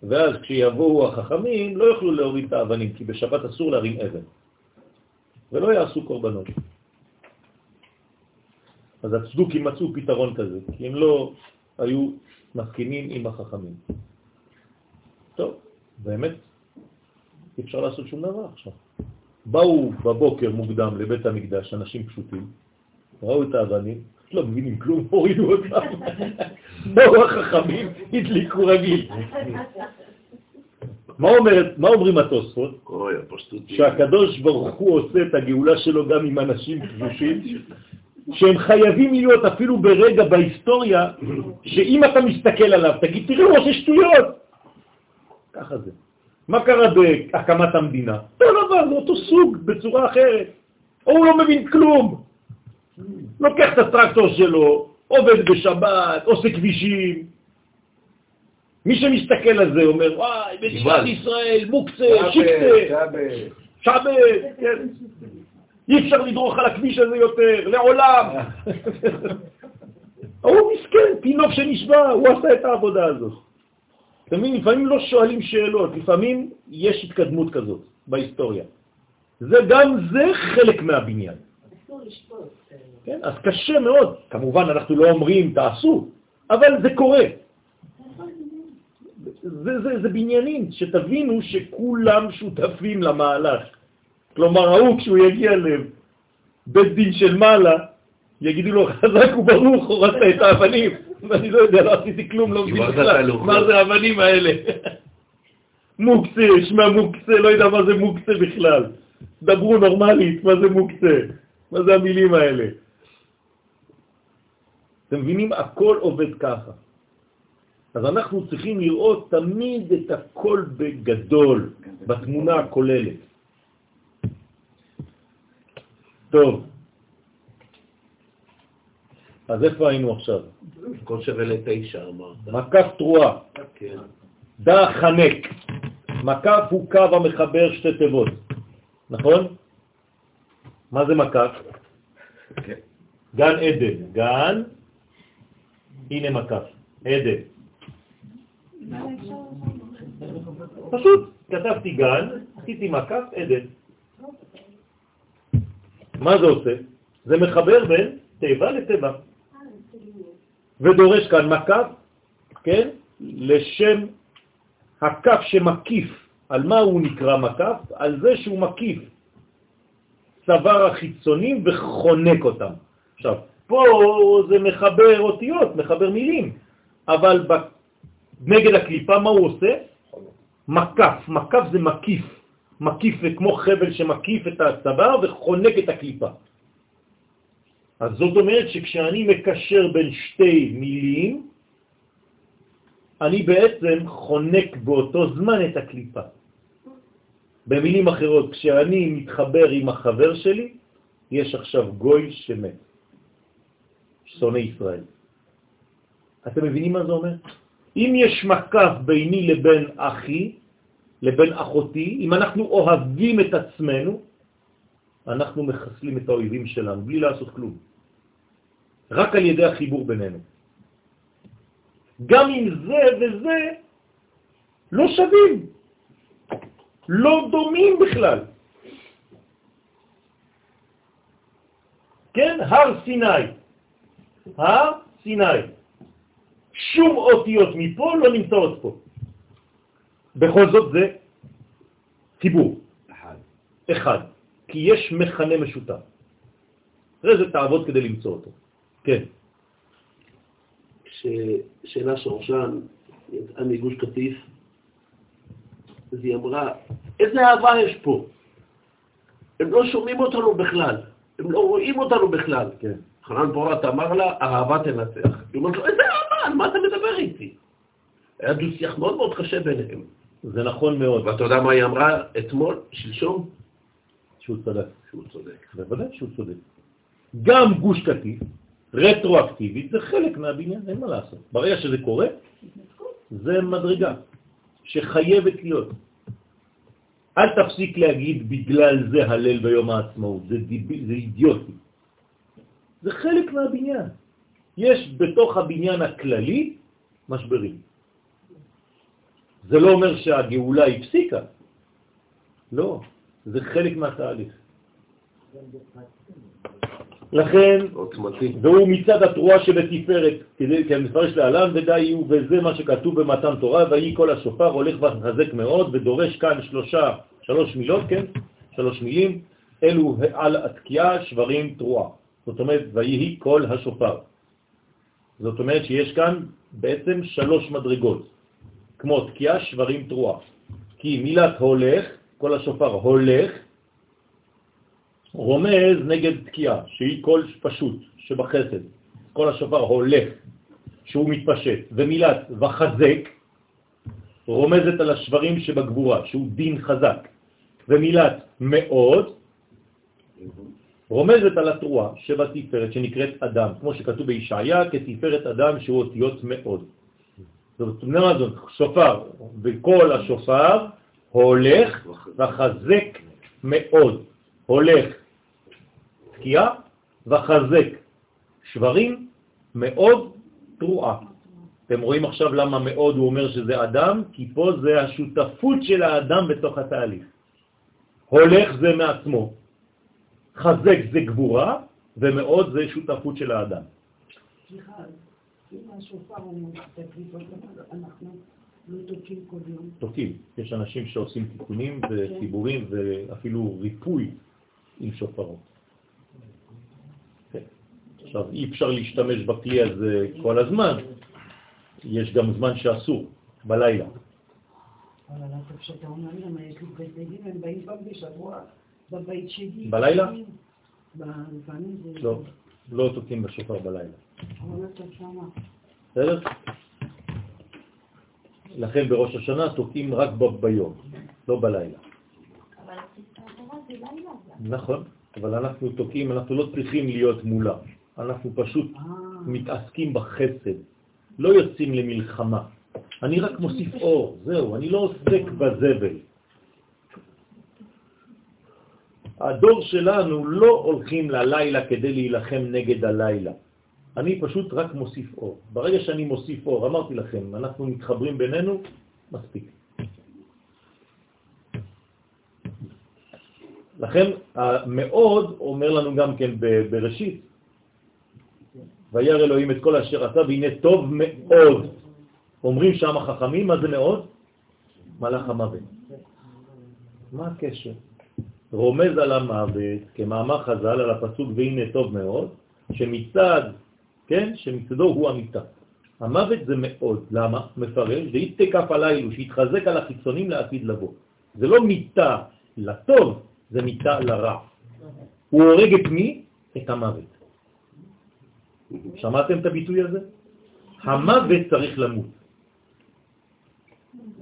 ואז כשיבואו החכמים לא יוכלו להוריד את האבנים, כי בשבת אסור להרים אבן, ולא יעשו קורבנות. אז הצדוקים מצאו פתרון כזה, כי הם לא היו מסכימים עם החכמים. טוב, באמת, אי אפשר לעשות שום דבר עכשיו. באו בבוקר מוקדם לבית המקדש אנשים פשוטים, ראו את האבנים, לא מבינים כלום, הורידו אותם. באו החכמים, הדליקו רגיל. מה, אומרת, מה אומרים התוספות? שהקדוש ברוך הוא עושה את הגאולה שלו גם עם אנשים קדושים, שהם חייבים להיות אפילו ברגע בהיסטוריה, שאם אתה מסתכל עליו, תגיד, תראו, עושה שטויות. ככה זה. מה קרה בהקמת המדינה? אותו דבר, זה אותו סוג, בצורה אחרת. או הוא לא מבין כלום. לוקח את הטרקטור שלו, עובד בשבת, עושה כבישים. מי שמסתכל על זה אומר, וואי, מדינת. ישראל, מוקצה, שיקצה. שבת, כן. אי אפשר לדרוך על הכביש הזה יותר, לעולם. הוא מסכן, תינוק שנשבע, הוא עשה את העבודה הזאת. אתה מבין, לפעמים לא שואלים שאלות, לפעמים יש התקדמות כזאת בהיסטוריה. זה גם זה חלק מהבניין. אסור לשפוט. כן? אז קשה מאוד. כמובן, אנחנו לא אומרים תעשו, אבל זה קורה. זה, זה, זה בניינים, שתבינו שכולם שותפים למהלך. כלומר, ההוא כשהוא יגיע לבית דין של מעלה, יגידו לו חזק וברוך, הורדת את האבנים. ואני לא יודע, לא עשיתי כלום, לא מבין בכלל. מה זה האבנים האלה? מוקצה, שמע מוקצה, לא יודע מה זה מוקצה בכלל. דברו נורמלית, מה זה מוקצה? מה זה המילים האלה? אתם מבינים? הכל עובד ככה. אז אנחנו צריכים לראות תמיד את הכל בגדול, בתמונה הכוללת. טוב, אז איפה היינו עכשיו? כל שווה לתשע אמרת. מקף תרועה, כן. דע חנק. מקף הוא קו המחבר שתי תיבות, נכון? מה זה מקף? כן. גן עדן, גן, הנה מקף, עדן. פשוט, כתבתי גן, עשיתי מקף, עדן. מה זה עושה? זה מחבר בין תיבה לתיבה. ודורש כאן מקף, כן, לשם הקף שמקיף. על מה הוא נקרא מקף? על זה שהוא מקיף צוואר החיצונים וחונק אותם. עכשיו, פה זה מחבר אותיות, מחבר מילים, אבל. נגד הקליפה מה הוא עושה? מקף, מקף זה מקיף, מקיף זה כמו חבל שמקיף את הצוואר וחונק את הקליפה. אז זאת אומרת שכשאני מקשר בין שתי מילים, אני בעצם חונק באותו זמן את הקליפה. במילים אחרות, כשאני מתחבר עם החבר שלי, יש עכשיו גוי שמת, שונא ישראל. אתם מבינים מה זה אומר? אם יש מקף ביני לבין אחי, לבין אחותי, אם אנחנו אוהבים את עצמנו, אנחנו מחסלים את האויבים שלנו בלי לעשות כלום. רק על ידי החיבור בינינו. גם אם זה וזה לא שווים, לא דומים בכלל. כן, הר סיני, הר סיני. שום אותיות מפה לא נמצאות פה. בכל זאת זה חיבור. אחד. אחד, כי יש מכנה משותף. אחרי זה תעבוד כדי למצוא אותו. כן. כששאלה שורשן יצאה מגוש קטיף, אז היא אמרה, איזה אהבה יש פה? הם לא שומעים אותנו בכלל, הם לא רואים אותנו בכלל. כן. חנן פורת אמר לה, אהבה תנצח. היא אומרת לו, איזה אהבה? על מה אתה מדבר איתי? היה דו-שיח מאוד מאוד קשה ביניהם. זה נכון מאוד ואתה יודע מה היא אמרה אתמול, שלשום? שהוא צדק. שהוא צודק. בוודאי שהוא צודק. גם גוש קטיף, רטרואקטיבית, זה חלק מהבניין, אין מה לעשות. ברגע שזה קורה, זה מדרגה שחייבת להיות. אל תפסיק להגיד בגלל זה הלל ביום העצמאות, זה, דיב... זה אידיוטי. זה חלק מהבניין. יש בתוך הבניין הכללי משברים. זה לא אומר שהגאולה הפסיקה. לא, זה חלק מהתהליך. לכן, עוצמתי. והוא מצד התרועה שבתפארת, כדי, כי המפרש להלן ודאי הוא, וזה מה שכתוב במתן תורה, ויהי כל השופר הולך ומחזק מאוד, ודורש כאן שלושה, שלוש מילות, כן? שלוש מילים, אלו על התקיעה שברים תרועה. זאת אומרת, ויהי כל השופר. זאת אומרת שיש כאן בעצם שלוש מדרגות, כמו תקיעה שברים תרועה. כי מילת הולך, כל השופר הולך, רומז נגד תקיעה, שהיא קול פשוט שבחסד. כל השופר הולך, שהוא מתפשט, ומילת וחזק רומזת על השברים שבגבורה, שהוא דין חזק, ומילת מאוד רומזת על התרועה שבתפארת שנקראת אדם, כמו שכתוב בישעיה, כתפארת אדם שהוא אותיות מאוד. זאת אומרת? שופר, וכל השופר הולך וחזק מאוד. הולך תקיעה וחזק שברים מאוד תרועה. אתם רואים עכשיו למה מאוד הוא אומר שזה אדם? כי פה זה השותפות של האדם בתוך התהליך. הולך זה מעצמו, חזק זה גבורה, ומאוד זה שותפות של האדם. סליחה, אם השופר תקליט, אנחנו לא תוקעים כל יום. תוקעים. יש אנשים שעושים תיקונים וציבורים ואפילו ריפוי עם שופרות. כן. עכשיו, אי אפשר להשתמש בכלי הזה כל הזמן, יש גם זמן שאסור, בלילה. אבל אתה כשאתה אומר להם, יש לי בית דין, הם באים פעם בשבוע בבית שלי. בלילה? לא, לא תוקעים בשופר בלילה. שמה. בסדר? לכן בראש השנה תוקעים רק ביום, לא בלילה. לילה. נכון, אבל אנחנו תוקעים, אנחנו לא צריכים להיות מולה. אנחנו פשוט אה, מתעסקים בחסד, לא יוצאים למלחמה. אני רק מוסיף אור, זהו, אני לא עוסק בזבל. הדור שלנו לא הולכים ללילה כדי להילחם נגד הלילה. אני פשוט רק מוסיף אור. ברגע שאני מוסיף אור, אמרתי לכם, אנחנו מתחברים בינינו, מספיק. לכן המאוד אומר לנו גם כן בראשית, וירא אלוהים את כל אשר עשה והנה טוב מאוד. אומרים שם החכמים, מה זה מאוד? מלאך המוות. מה הקשר? רומז על המוות, כמאמר חז"ל על הפסוק והנה טוב מאוד, שמצד, כן, שמצדו הוא המיטה. המוות זה מאוד, למה? מפרש, והתקף עלילו, שהתחזק על החיצונים לעתיד לבוא. זה לא מיטה לטוב, זה מיטה לרע. הוא הורג את מי? את המוות. שמעתם את הביטוי הזה? המוות צריך למות.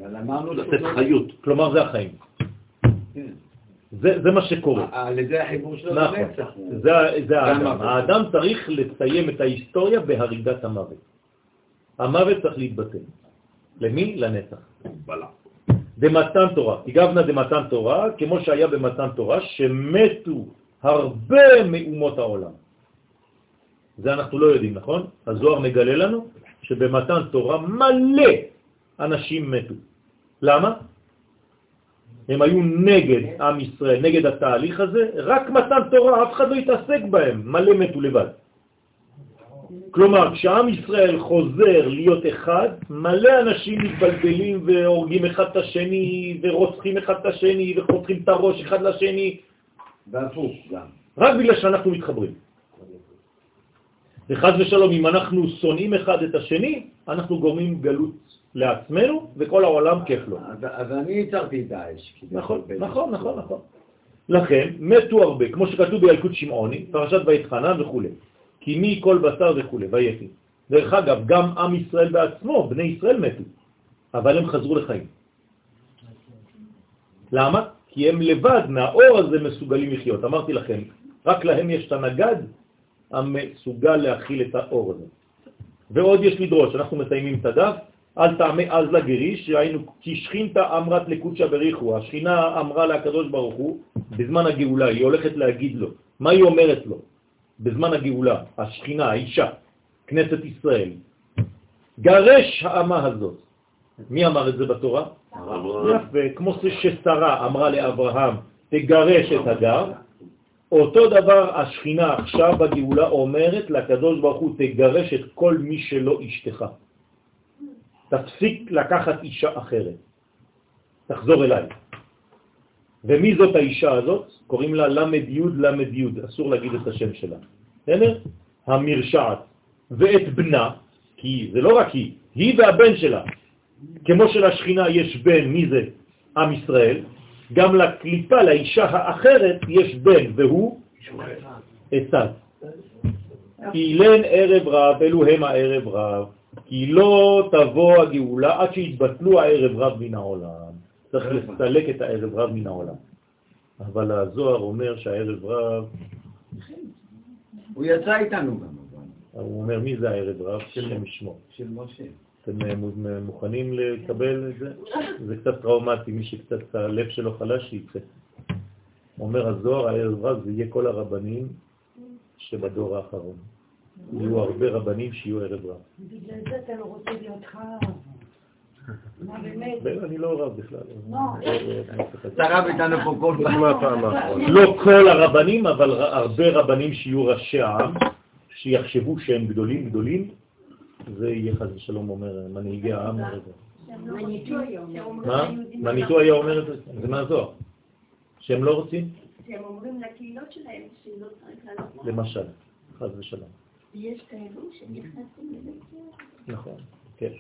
אבל אמרנו לתת חיות. כלומר זה החיים. זה, זה מה שקורה. על ידי החיבור שלו נכון, לנצח. זה, זה האדם. האדם צריך לסיים את ההיסטוריה בהריגת המוות. המוות צריך להתבטל. למי? לנצח. דמתן תורה, תיגבנה דמתן תורה, כמו שהיה במתן תורה, שמתו הרבה מאומות העולם. זה אנחנו לא יודעים, נכון? הזוהר מגלה לנו שבמתן תורה מלא אנשים מתו. למה? הם היו נגד עם ישראל, נגד התהליך הזה, רק מתן תורה, אף אחד לא התעסק בהם, מלא מתו לבד. כלומר, כשעם ישראל חוזר להיות אחד, מלא אנשים מתבלבלים והורגים אחד את השני, ורוצחים אחד את השני, וחותכים את הראש אחד לשני, והפוך גם. רק בגלל שאנחנו מתחברים. וחז ושלום, אם אנחנו שונאים אחד את השני, אנחנו גורמים גלות לעצמנו, וכל העולם כיף לו. אז- אני ייצרתי את האש. נכון, נכון, נכון, נכון. לכן מתו הרבה, כמו שכתוב בילקוט שמעוני, פרשת ויתחנן וכו'. כי מי כל בשר וכו', ויחי. דרך אגב, גם עם ישראל בעצמו, בני ישראל מתו, אבל הם חזרו לחיים. למה? כי הם לבד מהאור הזה מסוגלים לחיות. אמרתי לכם, רק להם יש את הנגד המסוגל להכיל את האור הזה. ועוד יש לדרוש, אנחנו מסיימים את הדף, אל תעמי אז לגריש, שהיינו, כי שכינתה אמרת לקודשא בריחו, השכינה אמרה לקדוש ברוך הוא, בזמן הגאולה, היא הולכת להגיד לו, מה היא אומרת לו? בזמן הגאולה, השכינה, האישה, כנסת ישראל, גרש האמה הזאת. מי אמר את זה בתורה? יפה, כמו ששרה אמרה לאברהם, תגרש את הגר, אותו דבר השכינה עכשיו בגאולה אומרת לקדוש ברוך הוא, תגרש את כל מי שלא אשתך. תפסיק לקחת אישה אחרת. תחזור אליי. ומי זאת האישה הזאת? קוראים לה למד יוד למד יוד, אסור להגיד את השם שלה. בסדר? המרשעת. ואת בנה, כי זה לא רק היא, היא והבן שלה. כמו שלשכינה יש בן, מי זה? עם ישראל, גם לקליפה, לאישה האחרת, יש בן, והוא עצת. אילן ערב רב, אלו הם הערב רב. כי לא תבוא הגאולה עד שיתבטלו הערב רב מן העולם. צריך לסלק את הערב רב מן העולם. אבל הזוהר אומר שהערב רב, הוא יצא איתנו גם, הוא אומר מי זה הערב רב? של שמו. של משה. אתם אה, מ- מוכנים לקבל את זה? זה קצת טראומטי, מי שקצת הלב שלו חלש שיצא. אומר הזוהר, הערב רב, זה יהיה כל הרבנים שבדור האחרון. יהיו הרבה רבנים שיהיו ערב רב. בגלל זה אתה לא רוצה להיות חרב. מה באמת? לא, אני לא רב בכלל. לא. אתה רב איתנו פה כל פעם. לא כל הרבנים, אבל הרבה רבנים שיהיו ראשי העם, שיחשבו שהם גדולים גדולים, זה יהיה חס ושלום אומר מנהיגי העם. מה? מניטו היה אומר את זה? זה מהזוהר. שהם לא רוצים? שהם אומרים לקהילות שלהם שלא צריך לעלות. למשל, חס ושלום. יש כאלו שנכנסים לבית נכון, כן.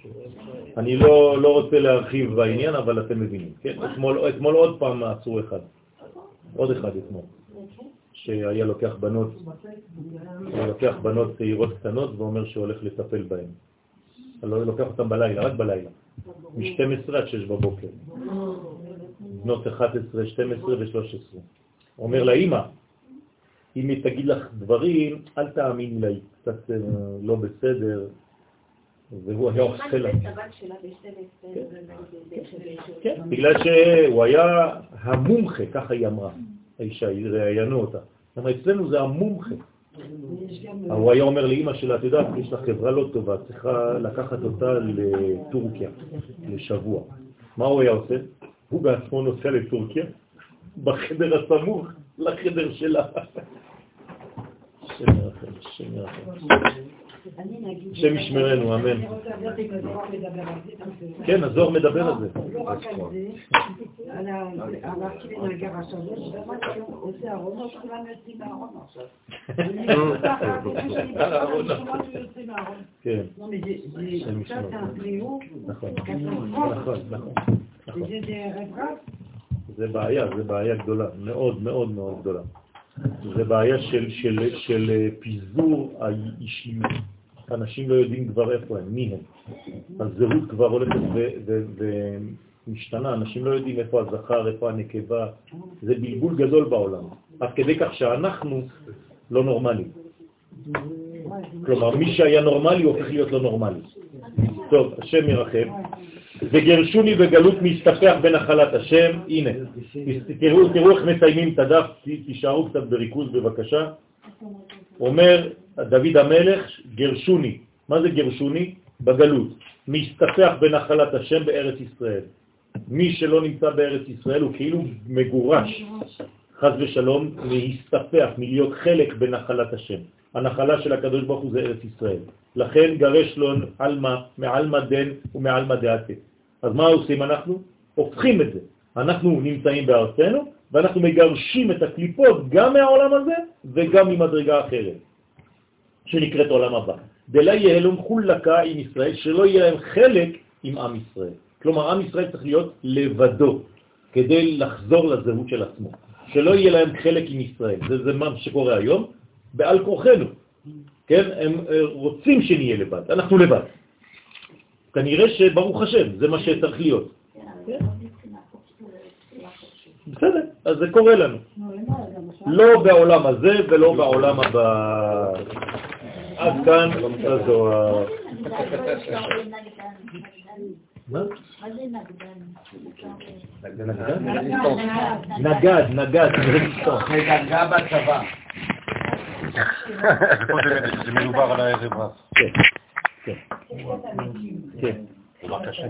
אני לא, לא רוצה להרחיב בעניין, אבל אתם מבינים. כן, אתמול, אתמול עוד פעם עצרו אחד. עוד אחד אתמול. שהיה לוקח בנות, לוקח בנות צעירות קטנות ואומר שהולך לטפל בהן. לא לוקח אותן בלילה, רק בלילה. מ-12 עד 6 בבוקר. בנות 11, 12 ו-13. אומר לאמא, אם היא תגיד לך דברים, אל תאמיני לה, היא קצת לא בסדר, והוא היה עושה לה. הבת שלה ב-12 כן, בגלל שהוא היה המומחה, ככה היא אמרה, האישה, ראיינו אותה. אבל אצלנו זה המומחה. הוא היה אומר לאמא שלה, את יודעת, יש לך חברה לא טובה, צריכה לקחת אותה לטורקיה, לשבוע. מה הוא היה עושה? הוא בעצמו נוסע לטורקיה, בחדר הסמוך לחדר שלה. השם ירחם, השם ירחם. השם ישמרנו, אמן. כן, הזוהר מדבר על זה. לא רק על זה, עושה כולם יוצאים מהארון עכשיו. כן, נכון. נכון. זה בעיה, זה בעיה גדולה, מאוד מאוד מאוד גדולה. זה בעיה של, של, של אה, פיזור האישיות. אנשים לא יודעים כבר איפה הם, מי הם. הזהות כבר הולכת ומשתנה, אנשים לא יודעים איפה הזכר, איפה הנקבה. זה בלבול גדול בעולם. עד כדי כך שאנחנו לא נורמליים. כלומר, מי שהיה נורמלי הופך להיות לא נורמלי. טוב, השם ירחם. וגרשוני בגלות מסתפח בנחלת השם, הנה, תראו, איך מסיימים את הדף, תישארו קצת בריכוז בבקשה. אומר דוד המלך, גרשוני, מה זה גרשוני? בגלות, מסתפח בנחלת השם בארץ ישראל. מי שלא נמצא בארץ ישראל הוא כאילו מגורש, חז ושלום, להסתפח, מלהיות חלק בנחלת השם. הנחלה של הקדוש ברוך הוא זה ארץ ישראל. לכן גרש לו עלמא, מעלמא דן ומעלמא דעתה. אז מה עושים אנחנו? הופכים את זה. אנחנו נמצאים בארצנו, ואנחנו מגרשים את הקליפות גם מהעולם הזה וגם ממדרגה אחרת, שנקראת עולם הבא. דלה יהלום חולקה עם ישראל, שלא יהיה להם חלק עם עם ישראל. כלומר, עם ישראל צריך להיות לבדו, כדי לחזור לזהות של עצמו. שלא יהיה להם חלק עם ישראל. זה, זה מה שקורה היום, בעל כוחנו. כן? הם אה, רוצים שנהיה לבד, אנחנו לבד. כנראה שברוך השם, זה מה שצריך להיות. בסדר, אז זה קורה לנו. לא בעולם הזה ולא בעולם הבא. עד כאן הזוהר. מה? נגד, נגד, דרגה בצבא. זה מדובר על הערב רב. כן, כן.